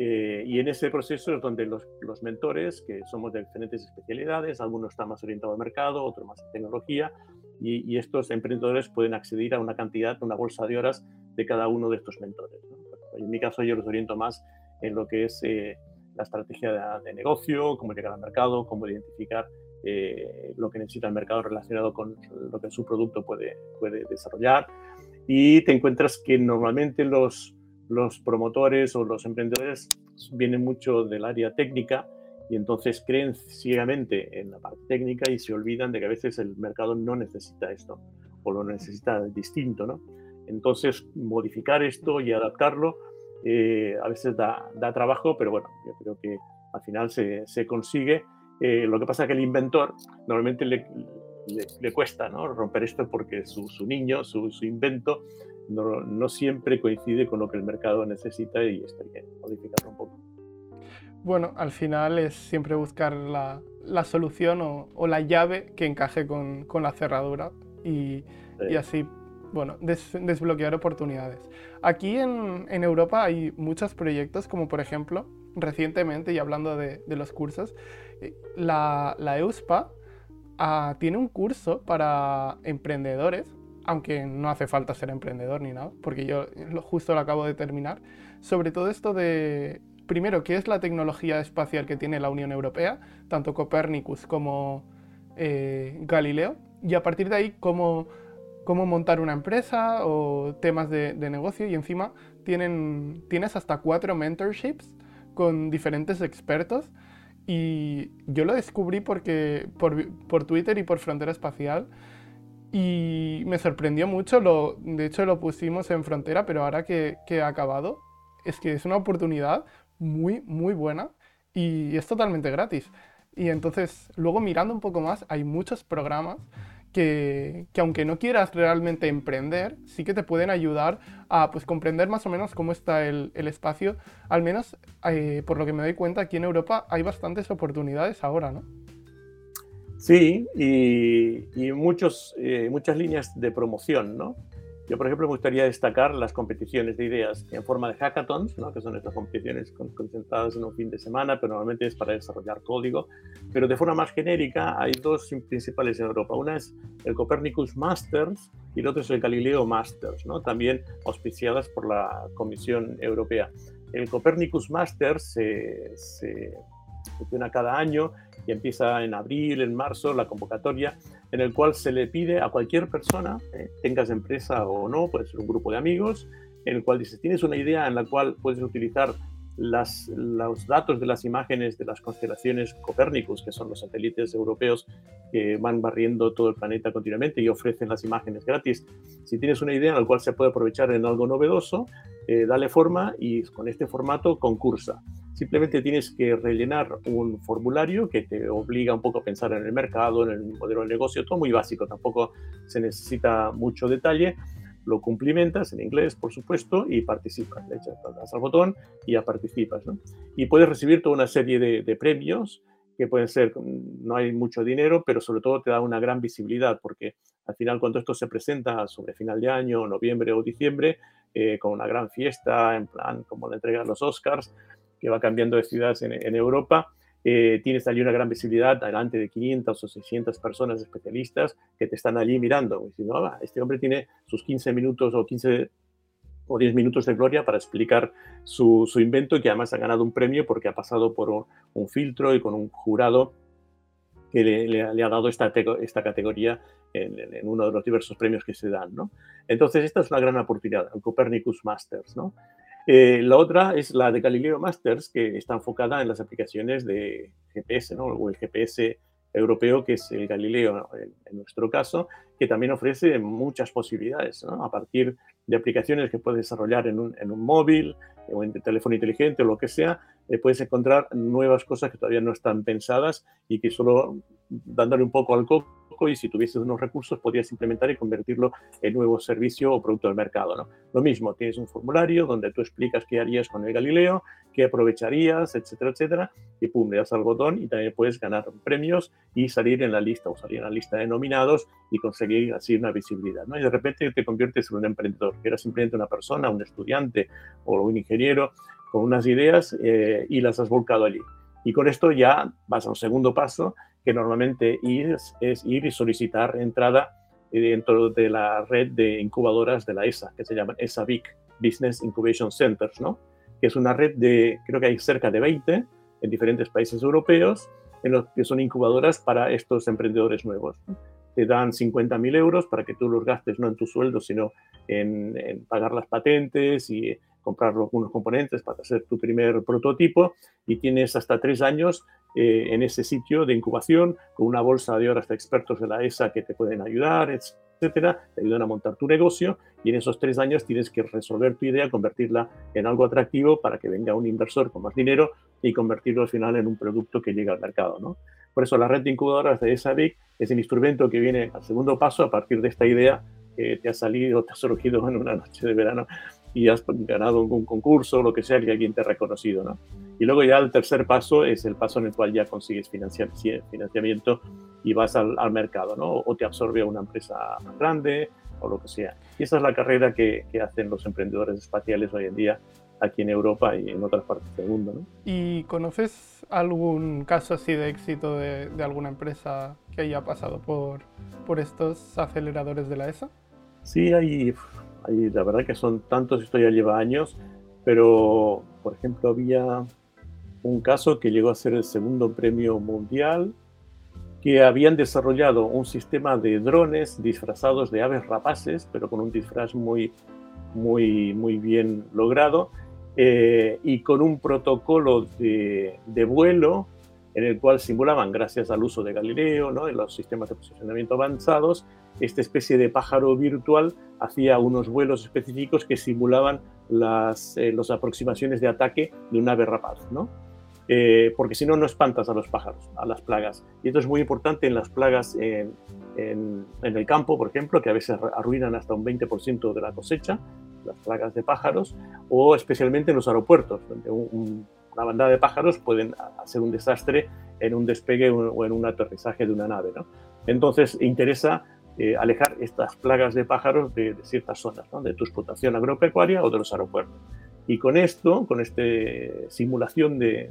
Eh, y en ese proceso es donde los, los, mentores, que somos de diferentes especialidades, algunos están más orientados al mercado, otros más a tecnología, y, estos emprendedores pueden acceder a una cantidad, una bolsa de horas de cada uno de estos mentores. En mi caso yo los oriento más en lo que es eh, la estrategia de, negocio, cómo llegar al mercado, cómo identificar eh, lo que necesita el mercado relacionado con lo que su producto puede, puede desarrollar. Y te encuentras que normalmente los, promotores o los emprendedores vienen mucho del área técnica y entonces creen ciegamente en la parte técnica y se olvidan de que a veces el mercado no necesita esto o lo necesita distinto, ¿no? Entonces, modificar esto y adaptarlo eh, a veces da, trabajo, pero bueno, yo creo que al final se, se consigue. Eh, lo que pasa es que el inventor normalmente le, le, cuesta ¿no? romper esto porque su, su niño, su, su invento, no, no, siempre coincide con lo que el mercado necesita y esto hay que modificarlo un poco. Bueno, al final es siempre buscar la, la solución o, o, la llave que encaje con, con la cerradura y, y así bueno, desbloquear oportunidades. Aquí en, en, Europa hay muchos proyectos, como por ejemplo, recientemente, y hablando de, de los cursos, eh, la, la EUSPA ah, tiene un curso para emprendedores aunque no hace falta ser emprendedor ni nada, porque yo justo lo acabo de terminar, sobre todo esto de, primero, qué es la tecnología espacial que tiene la Unión Europea, tanto Copernicus como eh, Galileo, y a partir de ahí cómo, cómo montar una empresa o temas de, negocio, y encima tienes hasta cuatro mentorships con diferentes expertos, y yo lo descubrí porque, por, por Twitter y por Frontera Espacial, y me sorprendió mucho, lo, de hecho lo pusimos en frontera, pero ahora que, que, ha acabado, es que es una oportunidad muy, muy buena y es totalmente gratis. Y entonces, luego mirando un poco más, hay muchos programas que, que, aunque no quieras realmente emprender, sí que te pueden ayudar a pues, comprender más o menos cómo está el, el espacio. Al menos, eh, por lo que me doy cuenta, aquí en Europa hay bastantes oportunidades ahora, ¿no? Sí, y, muchos, eh, muchas líneas de promoción, ¿no? Yo, por ejemplo, me gustaría destacar las competiciones de ideas en forma de hackathons, ¿no? que son estas competiciones concentradas en un fin de semana, pero normalmente es para desarrollar código. Pero de forma más genérica, hay dos principales en Europa. Una es el Copernicus Masters y el otro es el Galileo Masters, ¿no? también auspiciadas por la Comisión Europea. El Copernicus Masters se, se funciona cada año y empieza en abril, en marzo, la convocatoria, en el cual se le pide a cualquier persona, eh, tengas empresa o no, puede ser un grupo de amigos, en el cual dices, tienes una idea en la cual puedes utilizar las, los datos de las imágenes de las constelaciones Copérnicus, que son los satélites europeos que van barriendo todo el planeta continuamente y ofrecen las imágenes gratis. Si tienes una idea en la cual se puede aprovechar en algo novedoso, eh, dale forma y con este formato concursa. Simplemente tienes que rellenar un formulario que te obliga un poco a pensar en el mercado, en el modelo de negocio, todo muy básico, tampoco se necesita mucho detalle. Lo cumplimentas en inglés, por supuesto, y participas. Le echas al botón y ya participas. ¿no? Y puedes recibir toda una serie de, premios que pueden ser, no hay mucho dinero, pero sobre todo te da una gran visibilidad, porque al final cuando esto se presenta sobre final de año, noviembre o diciembre, eh, con una gran fiesta, en plan como la entrega de los Oscars, que va cambiando de ciudades en, Europa. Eh, tienes allí una gran visibilidad, delante de 500 o 600 personas especialistas que te están allí mirando. diciendo, ah, este hombre tiene sus 15 minutos o 15 o 10 minutos de gloria para explicar su, su invento y que además ha ganado un premio porque ha pasado por un, filtro y con un jurado que le, ha dado esta, esta categoría en, en, uno de los diversos premios que se dan. ¿no? Entonces, esta es una gran oportunidad, el Copernicus Masters. ¿no? Eh, la otra es la de Galileo Masters, que está enfocada en las aplicaciones de GPS, o el GPS europeo, que es el Galileo en, nuestro caso, que también ofrece muchas posibilidades, a partir de aplicaciones que puedes desarrollar en un, en un móvil o en teléfono inteligente o lo que sea, eh, puedes encontrar nuevas cosas que todavía no están pensadas y que solo dándole un poco al coco y si tuvieses unos recursos podrías implementar y convertirlo en nuevo servicio o producto del mercado. ¿no? Lo mismo, tienes un formulario donde tú explicas qué harías con el Galileo, qué aprovecharías, etcétera, etcétera, y pum, le das al botón y también puedes ganar premios y salir en la lista o salir en la lista de nominados y conseguir así una visibilidad. ¿no? Y de repente te conviertes en un emprendedor, que era simplemente una persona, un estudiante o un ingeniero con unas ideas eh, y las has volcado allí. Y con esto ya vas a un segundo paso, que normalmente es, ir y solicitar entrada dentro de la red de incubadoras de la ESA, que se llama ESA BIC, Business Incubation Centers, ¿no? que es una red de, creo que hay cerca de 20 en diferentes países europeos, en los que son incubadoras para estos emprendedores nuevos. Te dan 50.000 euros para que tú los gastes no en tu sueldo, sino en pagar las patentes y comprar algunos componentes para hacer tu primer prototipo y tienes hasta tres años eh, en ese sitio de incubación con una bolsa de horas de expertos de la ESA que te pueden ayudar, etcétera, te ayudan a montar tu negocio y en esos tres años tienes que resolver tu idea, convertirla en algo atractivo para que venga un inversor con más dinero y convertirlo al final en un producto que llegue al mercado, ¿no? Por eso la red de incubadoras de ESABIC es el instrumento que viene al segundo paso a partir de esta idea que te ha salido, te ha surgido en una noche de verano y has ganado un concurso, lo que sea, que alguien te ha reconocido, ¿no? Y luego ya el tercer paso es el paso en el cual ya consigues financiamiento y vas al, mercado, ¿no? O te absorbe una empresa más grande o lo que sea. Y esa es la carrera que, que hacen los emprendedores espaciales hoy en día aquí en Europa y en otras partes del mundo. ¿no? ¿Y conoces algún caso así de éxito de, de, alguna empresa que haya pasado por, por estos aceleradores de la ESA? Sí, hay, la verdad que son tantos, esto ya lleva años, pero por ejemplo había un caso que llegó a ser el segundo premio mundial, que habían desarrollado un sistema de drones disfrazados de aves rapaces, pero con un disfraz muy, muy, muy bien logrado, eh, y con un protocolo de, de, vuelo en el cual simulaban, gracias al uso de Galileo, ¿no? en los sistemas de posicionamiento avanzados, esta especie de pájaro virtual hacía unos vuelos específicos que simulaban las, eh, aproximaciones de ataque de un ave rapaz, ¿no? Eh, porque si no, no espantas a los pájaros, a las plagas. Y esto es muy importante en las plagas en, el campo, por ejemplo, que a veces arruinan hasta un 20% de la cosecha, las plagas de pájaros, o especialmente en los aeropuertos, donde una bandada de pájaros pueden hacer un desastre en un despegue o en un aterrizaje de una nave. ¿no? Entonces, interesa eh, alejar estas plagas de pájaros de, ciertas zonas, de tu explotación agropecuaria o de los aeropuertos. Y con esto, con esta simulación de,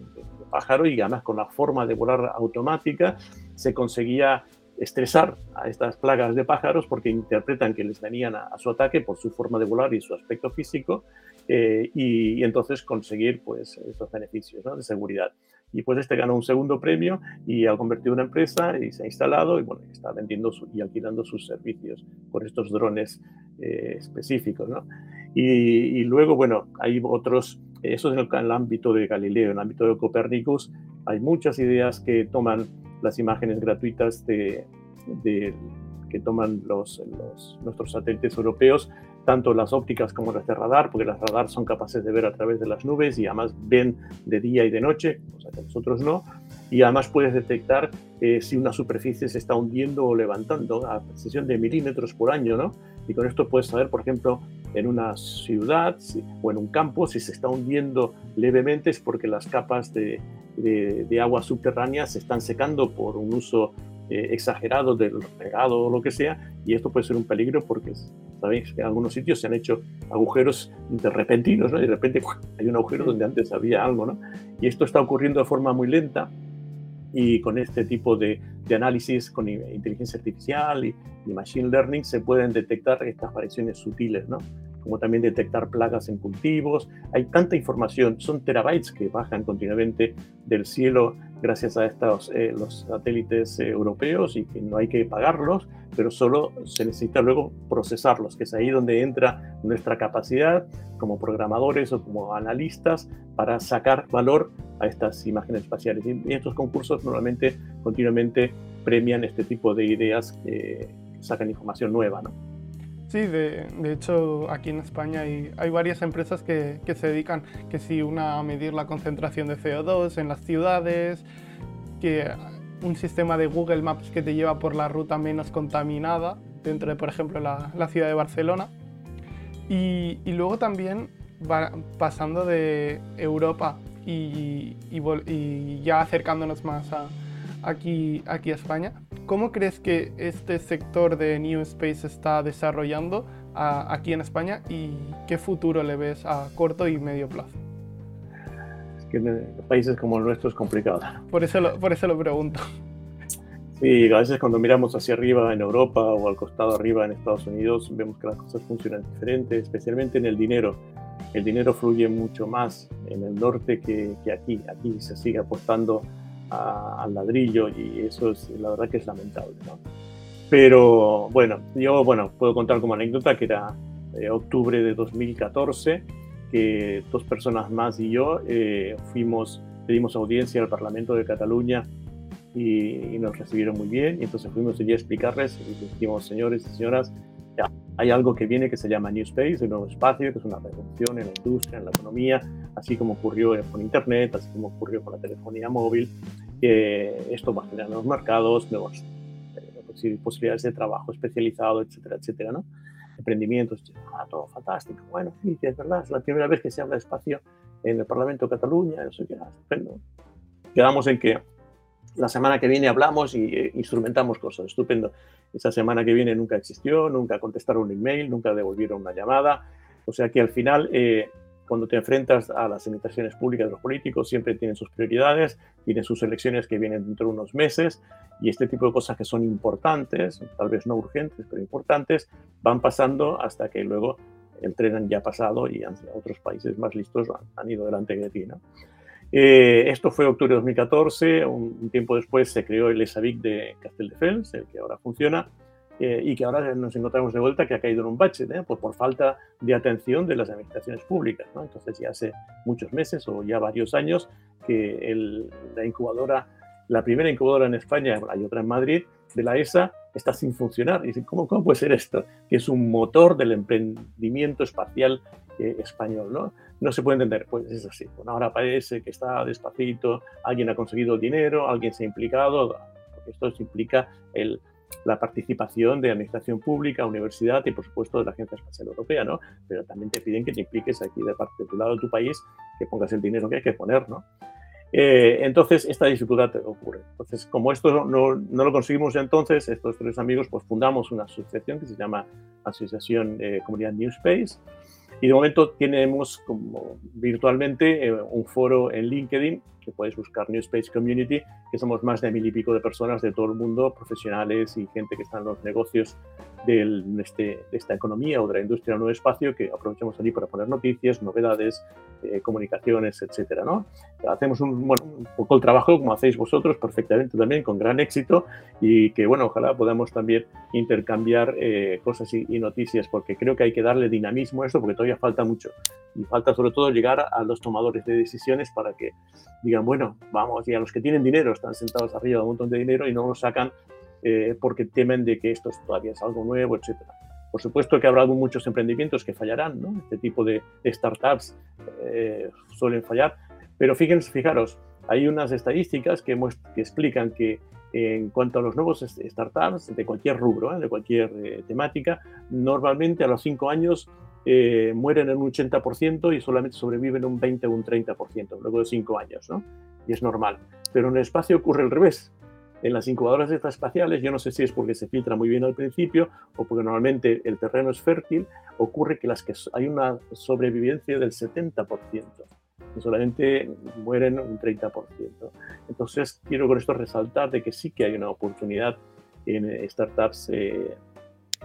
pájaro y además con la forma de volar automática, se conseguía estresar a estas plagas de pájaros porque interpretan que les venían a, su ataque por su forma de volar y su aspecto físico eh, y, entonces conseguir pues, estos beneficios de seguridad. Y pues este ganó un segundo premio y ha convertido una empresa y se ha instalado y bueno, está vendiendo y alquilando sus servicios por estos drones eh, específicos. Y, luego, bueno, hay otros, eso es en el, ámbito de Galileo, en el ámbito de Copernicus, hay muchas ideas que toman las imágenes gratuitas de, que toman los, nuestros satélites europeos tanto las ópticas como las de radar, porque las radar son capaces de ver a través de las nubes y además ven de día y de noche, cosa que nosotros no. Y además puedes detectar eh, si una superficie se está hundiendo o levantando a precisión de milímetros por año, ¿no? Y con esto puedes saber, por ejemplo, en una ciudad o en un campo, si se está hundiendo levemente es porque las capas de, de, de agua subterránea se están secando por un uso eh, exagerado del regado o lo que sea, y esto puede ser un peligro porque sabéis que en algunos sitios se han hecho agujeros de repentinos, ¿no? Y de repente hay un agujero donde antes había algo, ¿no? Y esto está ocurriendo de forma muy lenta y con este tipo de, de análisis con inteligencia artificial y, y, machine learning se pueden detectar estas variaciones sutiles, ¿no? Como también detectar plagas en cultivos. Hay tanta información, son terabytes que bajan continuamente del cielo gracias a estos eh, los satélites eh, europeos y que no hay que pagarlos, pero solo se necesita luego procesarlos, que es ahí donde entra nuestra capacidad como programadores o como analistas para sacar valor a estas imágenes espaciales. Y estos concursos normalmente continuamente premian este tipo de ideas que sacan información nueva. ¿no? Sí, de, hecho aquí en España hay, hay varias empresas que, que, se dedican, que si una a medir la concentración de CO2 en las ciudades, que un sistema de Google Maps que te lleva por la ruta menos contaminada dentro de, por ejemplo, la, la ciudad de Barcelona. Y, y luego también pasando de Europa y, y, y ya acercándonos más a, aquí, aquí a España, ¿Cómo crees que este sector de New Space está desarrollando aquí en España y qué futuro le ves a corto y medio plazo? Es que en países como el nuestro es complicado. Por eso lo, por eso lo pregunto. Sí, a veces cuando miramos hacia arriba en Europa o al costado arriba en Estados Unidos, vemos que las cosas funcionan diferente, especialmente en el dinero. El dinero fluye mucho más en el norte que, que aquí. Aquí se sigue apostando al ladrillo y eso es la verdad que es lamentable. ¿no? Pero bueno, yo bueno, puedo contar como anécdota que era eh, octubre de 2014 que dos personas más y yo eh, fuimos, pedimos audiencia al Parlamento de Cataluña y, nos recibieron muy bien y entonces fuimos allí a explicarles y dijimos, señores y señoras, hay algo que viene que se llama New Space, un nuevo espacio, que es una revolución en la industria, en la economía, así como ocurrió con Internet, así como ocurrió con la telefonía móvil. esto va a generar nuevos mercados, nuevas eh, posibilidades de trabajo especializado, etcétera, etcétera, ¿no? Emprendimientos, ah, todo fantástico. Bueno, sí, es verdad, es la primera vez que se habla de espacio en el Parlamento de Cataluña, sé qué, estupendo. Quedamos en que la semana que viene hablamos y eh, instrumentamos cosas, estupendo. Esa semana que viene nunca existió, nunca contestaron un email, nunca devolvieron una llamada. O sea que al final, eh, cuando te enfrentas a las limitaciones públicas de los políticos, siempre tienen sus prioridades, tienen sus elecciones que vienen dentro de unos meses y este tipo de cosas que son importantes, tal vez no urgentes, pero importantes, van pasando hasta que luego el tren ya ha pasado y otros países más listos han, ido delante de ti. ¿no? Eh, esto fue octubre de 2014, un, tiempo después se creó el ESAVIC de Castelldefels, el que ahora funciona, eh, y que ahora nos encontramos de vuelta que ha caído en un bache, ¿eh? pues por falta de atención de las administraciones públicas. ¿no? Entonces ya hace muchos meses o ya varios años que el, la incubadora, la primera incubadora en España, hay otra en Madrid, de la ESA, está sin funcionar. Y dicen, ¿cómo, ¿cómo puede ser esto? Que es un motor del emprendimiento espacial español, ¿no? no se puede entender. Pues es así. Bueno, ahora parece que está despacito, alguien ha conseguido dinero, alguien se ha implicado, porque esto implica el, la participación de administración pública, universidad y por supuesto de la Agencia Espacial Europea, ¿no? Pero también te piden que te impliques aquí de parte de tu lado de tu país, que pongas el dinero que hay que poner, ¿no? Eh, entonces, esta dificultad ocurre. Entonces, como esto no, lo conseguimos ya entonces, estos tres amigos, pues fundamos una asociación que se llama Asociación eh, Comunidad New Space, y de momento tenemos como virtualmente eh, un foro en LinkedIn que puedes buscar New Space Community, que somos más de mil y pico de personas de todo el mundo, profesionales y gente que está en los negocios de, este, de esta economía o de la industria del nuevo espacio, que aprovechamos allí para poner noticias, novedades, eh, comunicaciones, etcétera, ¿no? Hacemos un, bueno, un poco el trabajo como hacéis vosotros perfectamente también, con gran éxito, y que, bueno, ojalá podamos también intercambiar eh, cosas y, y, noticias, porque creo que hay que darle dinamismo a esto, porque todavía falta mucho. Y falta sobre todo llegar a los tomadores de decisiones para que bueno, vamos, y a los que tienen dinero están sentados arriba de un montón de dinero y no lo sacan eh, porque temen de que esto todavía es algo nuevo, etc. Por supuesto que habrá muchos emprendimientos que fallarán, ¿no? Este tipo de, startups eh, suelen fallar, pero fíjense, fijaros, hay unas estadísticas que, que, explican que en cuanto a los nuevos startups de cualquier rubro, ¿eh? de cualquier temática, normalmente a los cinco años mueren en un 80% y solamente sobreviven un 20 o un 30% luego de cinco años, ¿no? Y es normal. Pero en el espacio ocurre al revés en las incubadoras espaciales, yo no sé si es porque se filtra muy bien al principio o porque normalmente el terreno es fértil, ocurre que, las que hay una sobrevivencia del 70%, y solamente mueren un 30%. Entonces, quiero con esto resaltar de que sí que hay una oportunidad en startups. Eh,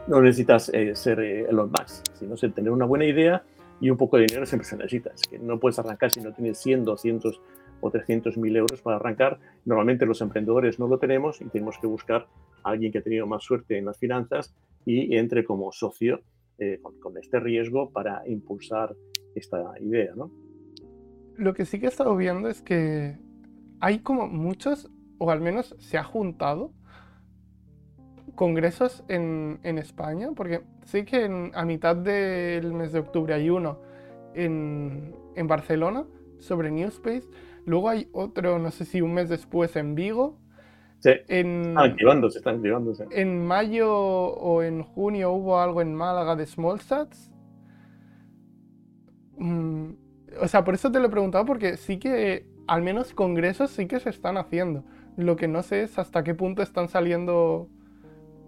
no necesitas eh, ser eh, Elon Musk, sino tener una buena idea y un poco de dinero siempre se necesita. Es que no puedes arrancar si no tienes 100, 200 o 300.000 euros para arrancar. Normalmente los emprendedores no lo tenemos y tenemos que buscar a alguien que ha tenido más suerte en las finanzas y entre como socio eh, con, este riesgo para impulsar esta idea. ¿no? Lo que sí que he estado viendo es que hay como muchos, o al menos se ha juntado, congresos en, España? Porque sé que a mitad del mes de octubre hay uno en, Barcelona sobre New Space. Luego hay otro, no sé si un mes después, en Vigo. Sí, en, activándose, están activándose. En mayo o en junio hubo algo en Málaga de SmallSats. Mm, o sea, por eso te lo he preguntado, porque sí que al menos congresos sí que se están haciendo. Lo que no sé es hasta qué punto están saliendo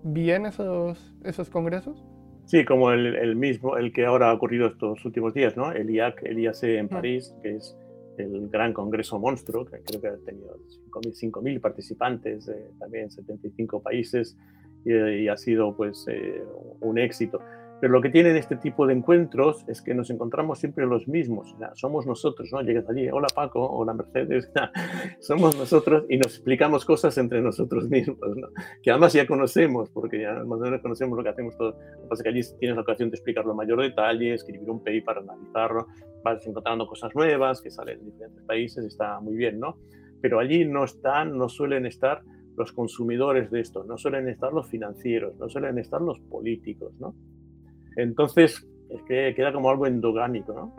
bien esos, esos congresos. Sí, como el, mismo, el que ahora ha ocurrido estos últimos días, ¿no? El IAC, el IAC en París, que es el gran congreso monstruo, que creo que ha tenido 5.000 participantes, de también 75 países, y, ha sido pues eh, un éxito. Pero lo que tienen este tipo de encuentros es que nos encontramos siempre los mismos. somos nosotros, ¿no? Llegas allí, hola Paco, hola Mercedes, somos nosotros y nos explicamos cosas entre nosotros mismos, ¿no? Que además ya conocemos, porque ya más o menos conocemos lo que hacemos todos. Lo que pasa es que allí tienes la ocasión de explicarlo en mayor detalle, escribir un paper para analizarlo, vas encontrando cosas nuevas que salen en diferentes países, está muy bien, ¿no? Pero allí no están, no suelen estar los consumidores de esto, no suelen estar los financieros, no suelen estar los políticos, ¿no? Entonces, es que queda como algo endogámico, ¿no?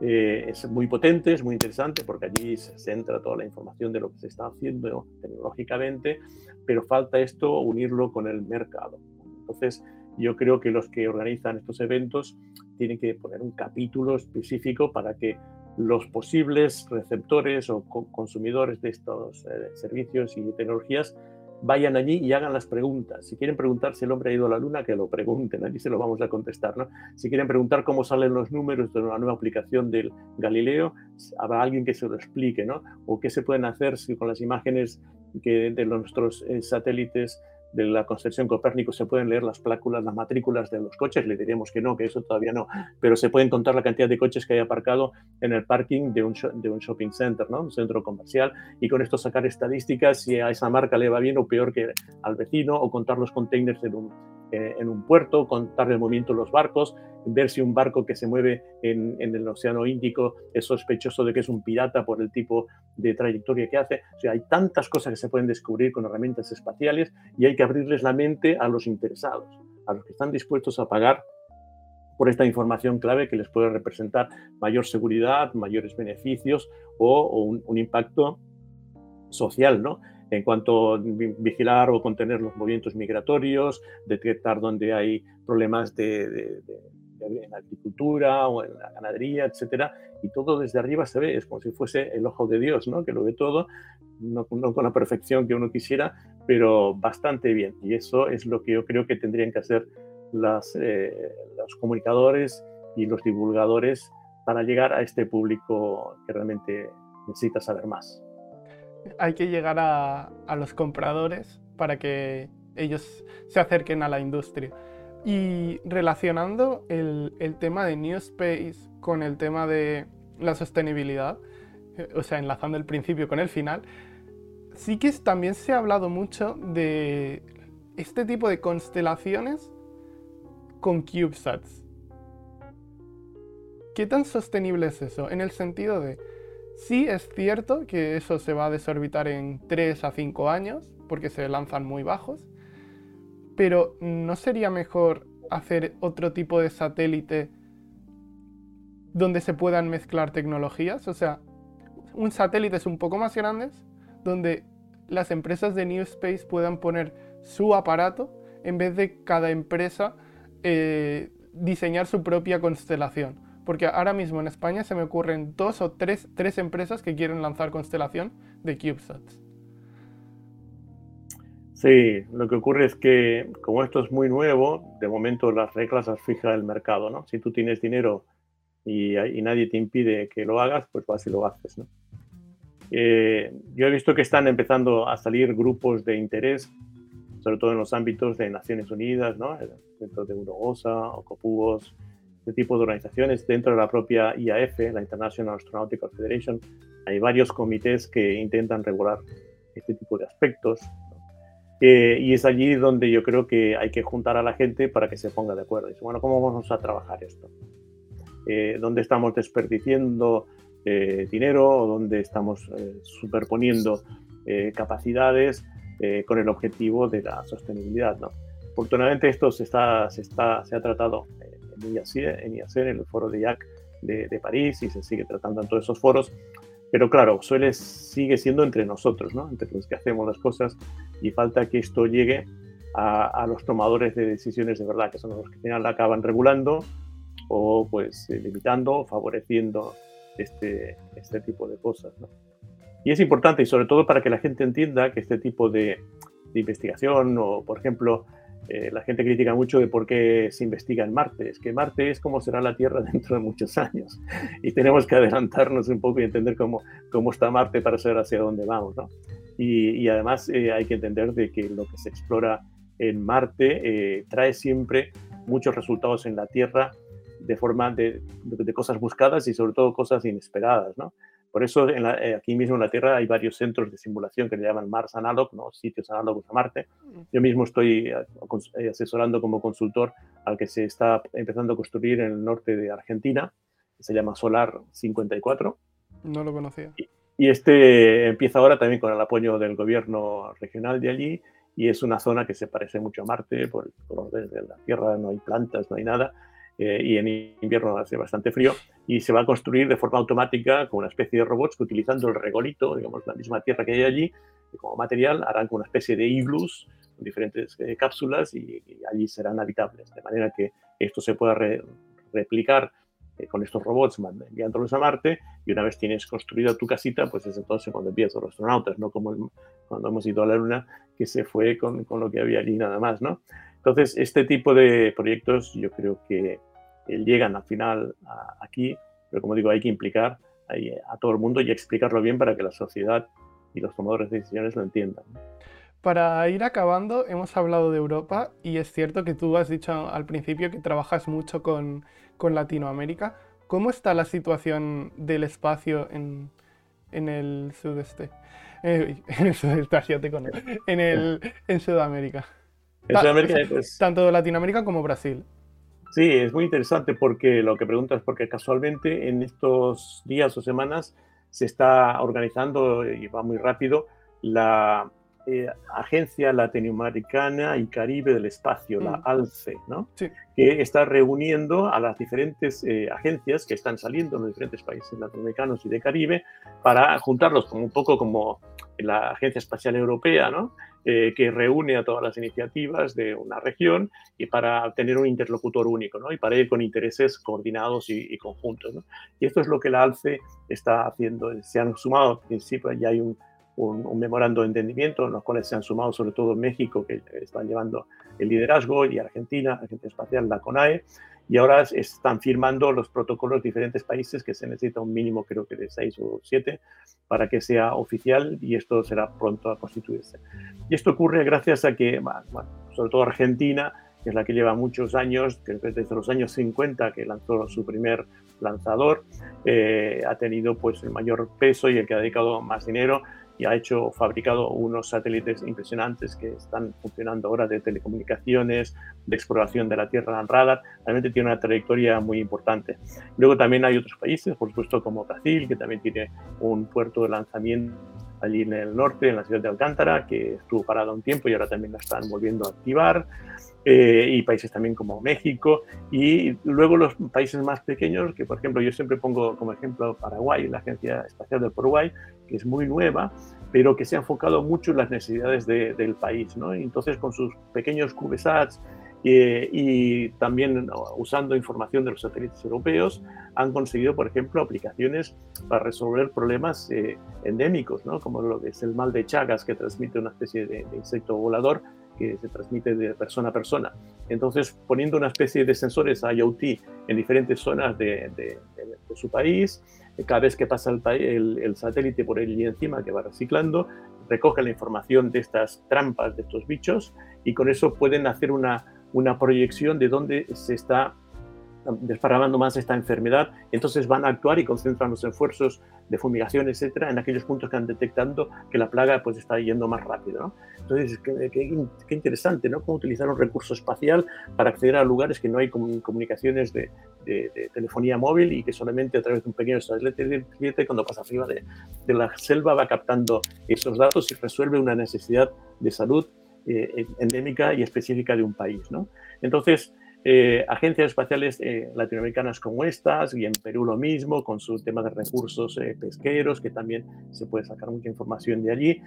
Eh, es muy potente, es muy interesante porque allí se centra toda la información de lo que se está haciendo tecnológicamente, pero falta esto unirlo con el mercado. Entonces, yo creo que los que organizan estos eventos tienen que poner un capítulo específico para que los posibles receptores o consumidores de estos eh, servicios y tecnologías vayan allí y hagan las preguntas. Si quieren preguntar si el hombre ha ido a la luna, que lo pregunten, allí se lo vamos a contestar. ¿no? Si quieren preguntar cómo salen los números de una nueva aplicación del Galileo, habrá alguien que se lo explique, ¿no? O qué se pueden hacer si con las imágenes que de nuestros eh, satélites de la concepción Copérnico se pueden leer las pláculas, las matrículas de los coches, le diríamos que no, que eso todavía no, pero se pueden contar la cantidad de coches que hay aparcado en el parking de un, de un shopping center, ¿no? un centro comercial, y con esto sacar estadísticas si a esa marca le va bien o peor que al vecino, o contar los containers en un, eh, en un puerto, contar el movimiento de los barcos, ver si un barco que se mueve en, el Océano Índico es sospechoso de que es un pirata por el tipo de trayectoria que hace. Hay tantas cosas que se pueden descubrir con herramientas espaciales y hay que abrirles la mente a los interesados, a los que están dispuestos a pagar por esta información clave que les puede representar mayor seguridad, mayores beneficios o, un, un impacto social, ¿no? en cuanto a vigilar o contener los movimientos migratorios, detectar dónde hay problemas de, en la agricultura o en la ganadería, etcétera, y todo desde arriba se ve, es como si fuese el ojo de Dios, ¿no? que lo ve todo, no, con la perfección que uno quisiera, pero bastante bien. Y eso es lo que yo creo que tendrían que hacer las, eh, los comunicadores y los divulgadores para llegar a este público que realmente necesita saber más hay que llegar a, los compradores para que ellos se acerquen a la industria. Y relacionando el, tema de New Space con el tema de la sostenibilidad, eh, o sea, enlazando el principio con el final, sí que también se ha hablado mucho de este tipo de constelaciones con CubeSats. ¿Qué tan sostenible es eso? En el sentido de, Sí es cierto que eso se va a desorbitar en 3 a 5 años, porque se lanzan muy bajos, pero ¿no sería mejor hacer otro tipo de satélite donde se puedan mezclar tecnologías? O sea, un satélite es un poco más grande, donde las empresas de New Space puedan poner su aparato en vez de cada empresa eh, diseñar su propia constelación. Porque ahora mismo en España se me ocurren dos o tres, tres empresas que quieren lanzar constelación de CubeSats. Sí, lo que ocurre es que como esto es muy nuevo, de momento las reglas las fija el mercado, ¿no? Si tú tienes dinero y, nadie te impide que lo hagas, pues vas y lo haces, ¿no? Eh, yo he visto que están empezando a salir grupos de interés, sobre todo en los ámbitos de Naciones Unidas, ¿no? Dentro de Eurogosa o Copubos, este tipo de organizaciones dentro de la propia IAF, la International Astronautical Federation. Hay varios comités que intentan regular este tipo de aspectos. Eh, y es allí donde yo creo que hay que juntar a la gente para que se ponga de acuerdo. Dice, bueno, ¿cómo vamos a trabajar esto? Eh, ¿Dónde estamos desperdiciando eh, dinero o dónde estamos superponiendo capacidades con el objetivo de la sostenibilidad? ¿no? Afortunadamente esto se, está, se, está, se ha tratado en IAC, en, IAC, en el foro de IAC de, de, París y se sigue tratando en todos esos foros. Pero claro, suele, sigue siendo entre nosotros, ¿no? entre los que hacemos las cosas y falta que esto llegue a, a los tomadores de decisiones de verdad, que son los que al final acaban regulando o pues eh, limitando, favoreciendo este, este tipo de cosas. Y es importante, y sobre todo para que la gente entienda que este tipo de, de investigación, o por ejemplo, eh, la gente critica mucho de por qué se investiga en Marte. Es que Marte es como será la Tierra dentro de muchos años. Y tenemos que adelantarnos un poco y entender cómo, cómo está Marte para saber hacia dónde vamos. ¿no? Y, y, además eh, hay que entender de que lo que se explora en Marte eh, trae siempre muchos resultados en la Tierra de forma de, de, cosas buscadas y sobre todo cosas inesperadas. ¿no? Por eso en la, eh, aquí mismo en la Tierra hay varios centros de simulación que le llaman Mars Analog, ¿no? sitios análogos a Marte. Yo mismo estoy eh, eh, asesorando como consultor al que se está empezando a construir en el norte de Argentina, que se llama Solar 54. No lo conocía. Y, y este empieza ahora también con el apoyo del gobierno regional de allí y es una zona que se parece mucho a Marte, por el color de la Tierra no hay plantas, no hay nada, eh, y en invierno hace bastante frío, y se va a construir de forma automática con una especie de robots que utilizando el regolito, digamos, la misma tierra que hay allí, como material, harán con una especie de iglus con diferentes eh, cápsulas y, y, allí serán habitables, de manera que esto se pueda re, replicar eh, con estos robots enviándolos a Marte y una vez tienes construida tu casita, pues es entonces cuando empiezan los astronautas, no como el, cuando hemos ido a la Luna, que se fue con, con, lo que había allí nada más, ¿no? Entonces, este tipo de proyectos yo creo que llegan al final a, aquí, pero como digo, hay que implicar a, a todo el mundo y explicarlo bien para que la sociedad y los tomadores de decisiones lo entiendan. Para ir acabando, hemos hablado de Europa y es cierto que tú has dicho al principio que trabajas mucho con, con Latinoamérica. ¿Cómo está la situación del espacio en, en el sudeste? Eh, en el sudeste asiático, no. En, el, en Sudamérica. En Sudamérica pues, Tanto Latinoamérica como Brasil. Sí, es muy interesante porque lo que preguntas, porque casualmente en estos días o semanas se está organizando y va muy rápido la eh, Agencia Latinoamericana y Caribe del Espacio, mm. la ALCE, ¿no? Sí. que está reuniendo a las diferentes eh, agencias que están saliendo en los diferentes países latinoamericanos y de Caribe para juntarlos como un poco como la Agencia Espacial Europea, ¿no? eh, que reúne a todas las iniciativas de una región y para tener un interlocutor único ¿no? y para ir con intereses coordinados y, y conjuntos. ¿no? Y esto es lo que la ALCE está haciendo. Se han sumado, al principio ya hay un, un, un, memorando de entendimiento en los cuales se han sumado sobre todo México, que están llevando el liderazgo, y Argentina, Agencia Espacial, la CONAE, y ahora están firmando los protocolos de diferentes países que se necesita un mínimo creo que de seis o siete para que sea oficial y esto será pronto a constituirse. Y esto ocurre gracias a que, bueno, sobre todo Argentina, que es la que lleva muchos años, que desde los años 50 que lanzó su primer lanzador, eh, ha tenido pues el mayor peso y el que ha dedicado más dinero y ha hecho, fabricado unos satélites impresionantes que están funcionando ahora de telecomunicaciones, de exploración de la Tierra en radar. Realmente tiene una trayectoria muy importante. Luego también hay otros países, por supuesto como Brasil, que también tiene un puerto de lanzamiento allí en el norte, en la ciudad de Alcántara, que estuvo parado un tiempo y ahora también la están volviendo a activar. Eh, y países también como México, y luego los países más pequeños, que por ejemplo yo siempre pongo como ejemplo Paraguay, la Agencia Espacial de Paraguay, que es muy nueva, pero que se ha enfocado mucho en las necesidades de, del país, ¿no? Entonces con sus pequeños CubeSats eh, y también usando información de los satélites europeos, han conseguido, por ejemplo, aplicaciones para resolver problemas eh, endémicos, ¿no? como lo que es el mal de Chagas, que transmite una especie de, de insecto volador que se transmite de persona a persona. Entonces, poniendo una especie de sensores IoT en diferentes zonas de, su país, cada vez que pasa el, satélite por allí encima, que va reciclando, recoge la información de estas trampas, de estos bichos, y con eso pueden hacer una, una proyección de dónde se está desparramando más esta enfermedad, entonces van a actuar y concentran los esfuerzos de fumigación, etcétera, en aquellos puntos que han detectando que la plaga pues está yendo más rápido. ¿no? Entonces, qué, interesante, ¿no? Cómo utilizar un recurso espacial para acceder a lugares que no hay comunicaciones de, telefonía móvil y que solamente a través de un pequeño satélite, cuando pasa arriba de, de la selva, va captando esos datos y resuelve una necesidad de salud endémica y específica de un país. ¿no? Entonces, eh, agencias espaciales eh, latinoamericanas como estas y en Perú lo mismo, con su tema de recursos eh, pesqueros, que también se puede sacar mucha información de allí,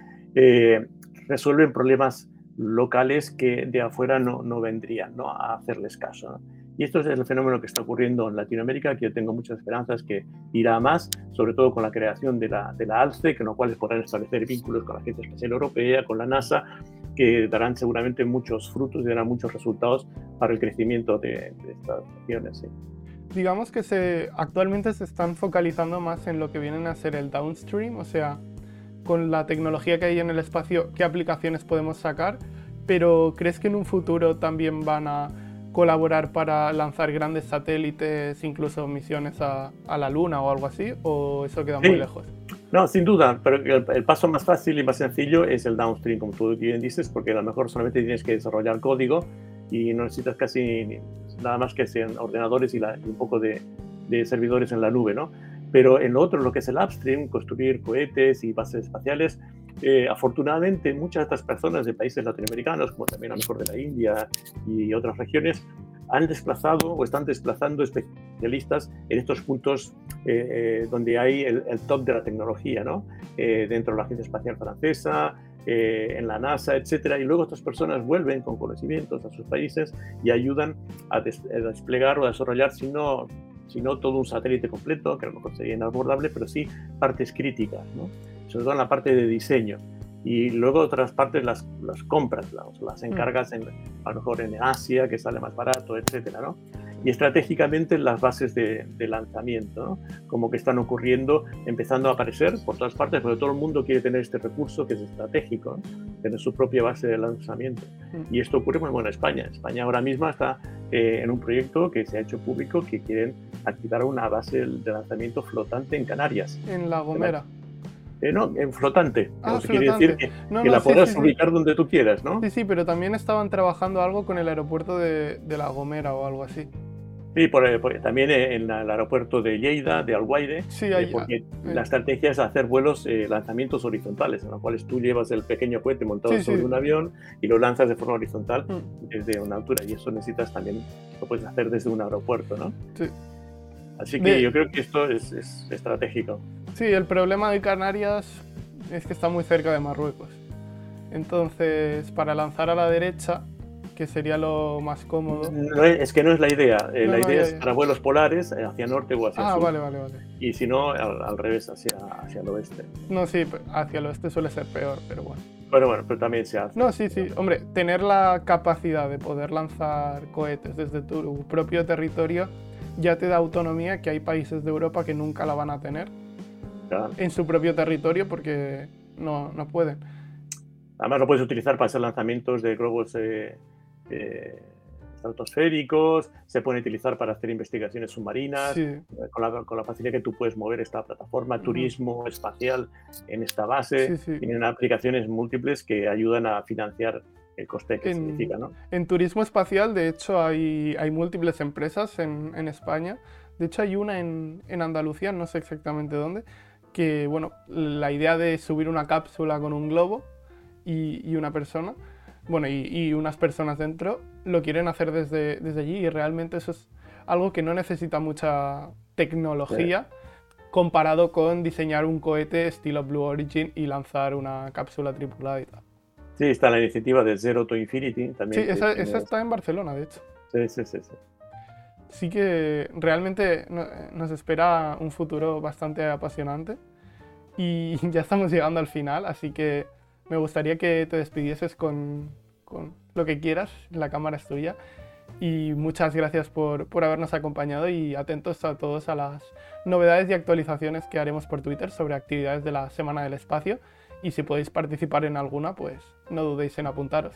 resuelven problemas locales que de afuera no, vendrían a hacerles caso. Y esto es el fenómeno que está ocurriendo en Latinoamérica, que yo tengo muchas esperanzas que irá más, sobre todo con la creación de la, de la ALCE, con lo cual podrán establecer vínculos con la Agencia Espacial Europea, con la NASA, que darán seguramente muchos frutos y darán muchos resultados para el crecimiento de, estas regiones. Digamos que se, actualmente se están focalizando más en lo que vienen a ser el downstream, o sea, con la tecnología que hay en el espacio, qué aplicaciones podemos sacar, pero ¿crees que en un futuro también van a colaborar para lanzar grandes satélites, incluso misiones a, a la Luna o algo así? ¿O eso queda muy lejos? No, sin duda, pero el, paso más fácil y más sencillo es el downstream, como tú bien dices, porque a lo mejor solamente tienes que desarrollar código y no necesitas casi nada más que sean ordenadores y, un poco de, servidores en la nube, ¿no? Pero en lo otro, lo que es el upstream, construir cohetes y bases espaciales, eh, afortunadamente muchas de estas personas de países latinoamericanos, como también a lo mejor de la India y otras regiones, han desplazado o están desplazando especialistas en estos puntos eh, eh, donde hay el, top de la tecnología, ¿no? Dentro de la Agencia Espacial Francesa, en la NASA, etcétera, y luego estas personas vuelven con conocimientos a sus países y ayudan a, desplegar o a desarrollar, si no, si no todo un satélite completo, que a lo mejor sería inabordable, pero sí partes críticas, ¿no? sobre todo en la parte de diseño y luego otras partes las, las compras, las, las mm. encargas en, a lo mejor en Asia, que sale más barato, etcétera, ¿no? Y estratégicamente las bases de, de lanzamiento, ¿no? como que están ocurriendo, empezando a aparecer por todas partes, porque todo el mundo quiere tener este recurso que es estratégico, tener su propia base de lanzamiento. Mm. Y esto ocurre muy bueno en España. España ahora mismo está eh, en un proyecto que se ha hecho público que quieren activar una base de lanzamiento flotante en Canarias. En La Gomera. Eh, no, en flotante. Ah, quiere decir que, la podrás ubicar donde tú quieras, ¿no? Sí, sí, pero también estaban trabajando algo con el aeropuerto de, La Gomera o algo así. Sí, por, también en el aeropuerto de Lleida, de Alguaire, sí, eh, porque la estrategia es hacer vuelos, eh, lanzamientos horizontales, en los cuales tú llevas el pequeño cohete montado sobre un avión y lo lanzas de forma horizontal mm. desde una altura. Y eso necesitas también, lo puedes hacer desde un aeropuerto, ¿no? Sí. Así que yo creo que esto es, es estratégico. Sí, el problema de Canarias es que está muy cerca de Marruecos. Entonces, para lanzar a la derecha, que sería lo más cómodo. es, que no es la idea. Eh, la idea es para vuelos polares eh, hacia norte o hacia ah, sur. Ah, vale, vale, vale. Y si no, al, revés, hacia, hacia el oeste. No, sí, hacia el oeste suele ser peor, pero bueno. Pero bueno, pero también se hace. No, sí, sí. Hombre, tener la capacidad de poder lanzar cohetes desde tu propio territorio ya te da autonomía que hay países de Europa que nunca la van a tener en su propio territorio porque no, no, pueden. Además lo puedes utilizar para hacer lanzamientos de globos eh, eh, estratosféricos, se puede utilizar para hacer investigaciones submarinas, eh, con, la, con, la, facilidad que tú puedes mover esta plataforma, turismo espacial en esta base, tienen aplicaciones múltiples que ayudan a financiar el coste que significa. ¿no? En turismo espacial, de hecho, hay, hay múltiples empresas en, en España. De hecho, hay una en, en Andalucía, no sé exactamente dónde, que, bueno, la idea de subir una cápsula con un globo y, una persona, bueno, y, unas personas dentro, lo quieren hacer desde, desde allí y realmente eso es algo que no necesita mucha tecnología comparado con diseñar un cohete estilo Blue Origin y lanzar una cápsula tripulada y tal. Sí, está la iniciativa de Zero to Infinity también. Sí, esa, está en Barcelona, de hecho. Sí, sí, sí. sí sí que realmente nos espera un futuro bastante apasionante y ya estamos llegando al final, así que me gustaría que te despidieses con, lo que quieras, la cámara es tuya. Y muchas gracias por, por, habernos acompañado y atentos a todos a las novedades y actualizaciones que haremos por Twitter sobre actividades de la Semana del Espacio. Y si podéis participar en alguna, pues no dudéis en apuntaros.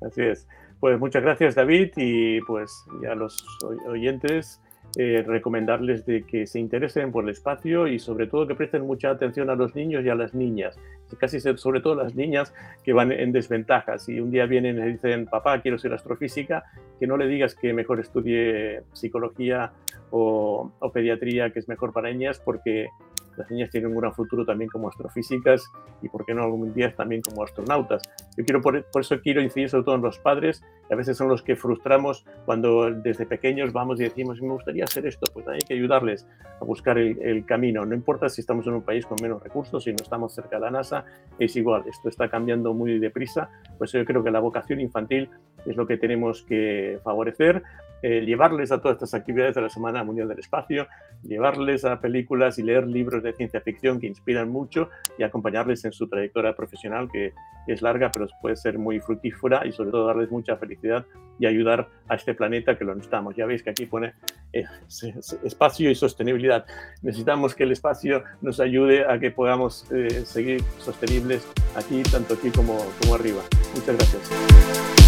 Así es. Pues muchas gracias David y pues ya los oyentes eh, recomendarles de que se interesen por el espacio y sobre todo que presten mucha atención a los niños y a las niñas, casi sobre todo las niñas que van en desventaja. Si un día vienen y dicen, papá, quiero ser astrofísica, que no le digas que mejor estudie psicología o, o pediatría, que es mejor para niñas, porque las niñas tienen un gran futuro también como astrofísicas y, por qué no, algún día también como astronautas. Yo quiero, por, eso quiero incidir sobre todo en los padres, que a veces son los que frustramos cuando desde pequeños vamos y decimos, me gustaría hacer esto, pues hay que ayudarles a buscar el, camino. No importa si estamos en un país con menos recursos, si no estamos cerca de la NASA, es igual, esto está cambiando muy deprisa, pues yo creo que la vocación infantil es lo que tenemos que favorecer, eh, llevarles a todas estas actividades de la Semana Mundial del Espacio, llevarles a películas y leer libros de ciencia ficción que inspiran mucho y acompañarles en su trayectoria profesional que es larga pero puede ser muy fructífera y sobre todo darles mucha felicidad y ayudar a este planeta que lo necesitamos. Ya veis que aquí pone eh, espacio y sostenibilidad. Necesitamos que el espacio nos ayude a que podamos eh, seguir sostenibles aquí, tanto aquí como, como arriba. Muchas gracias.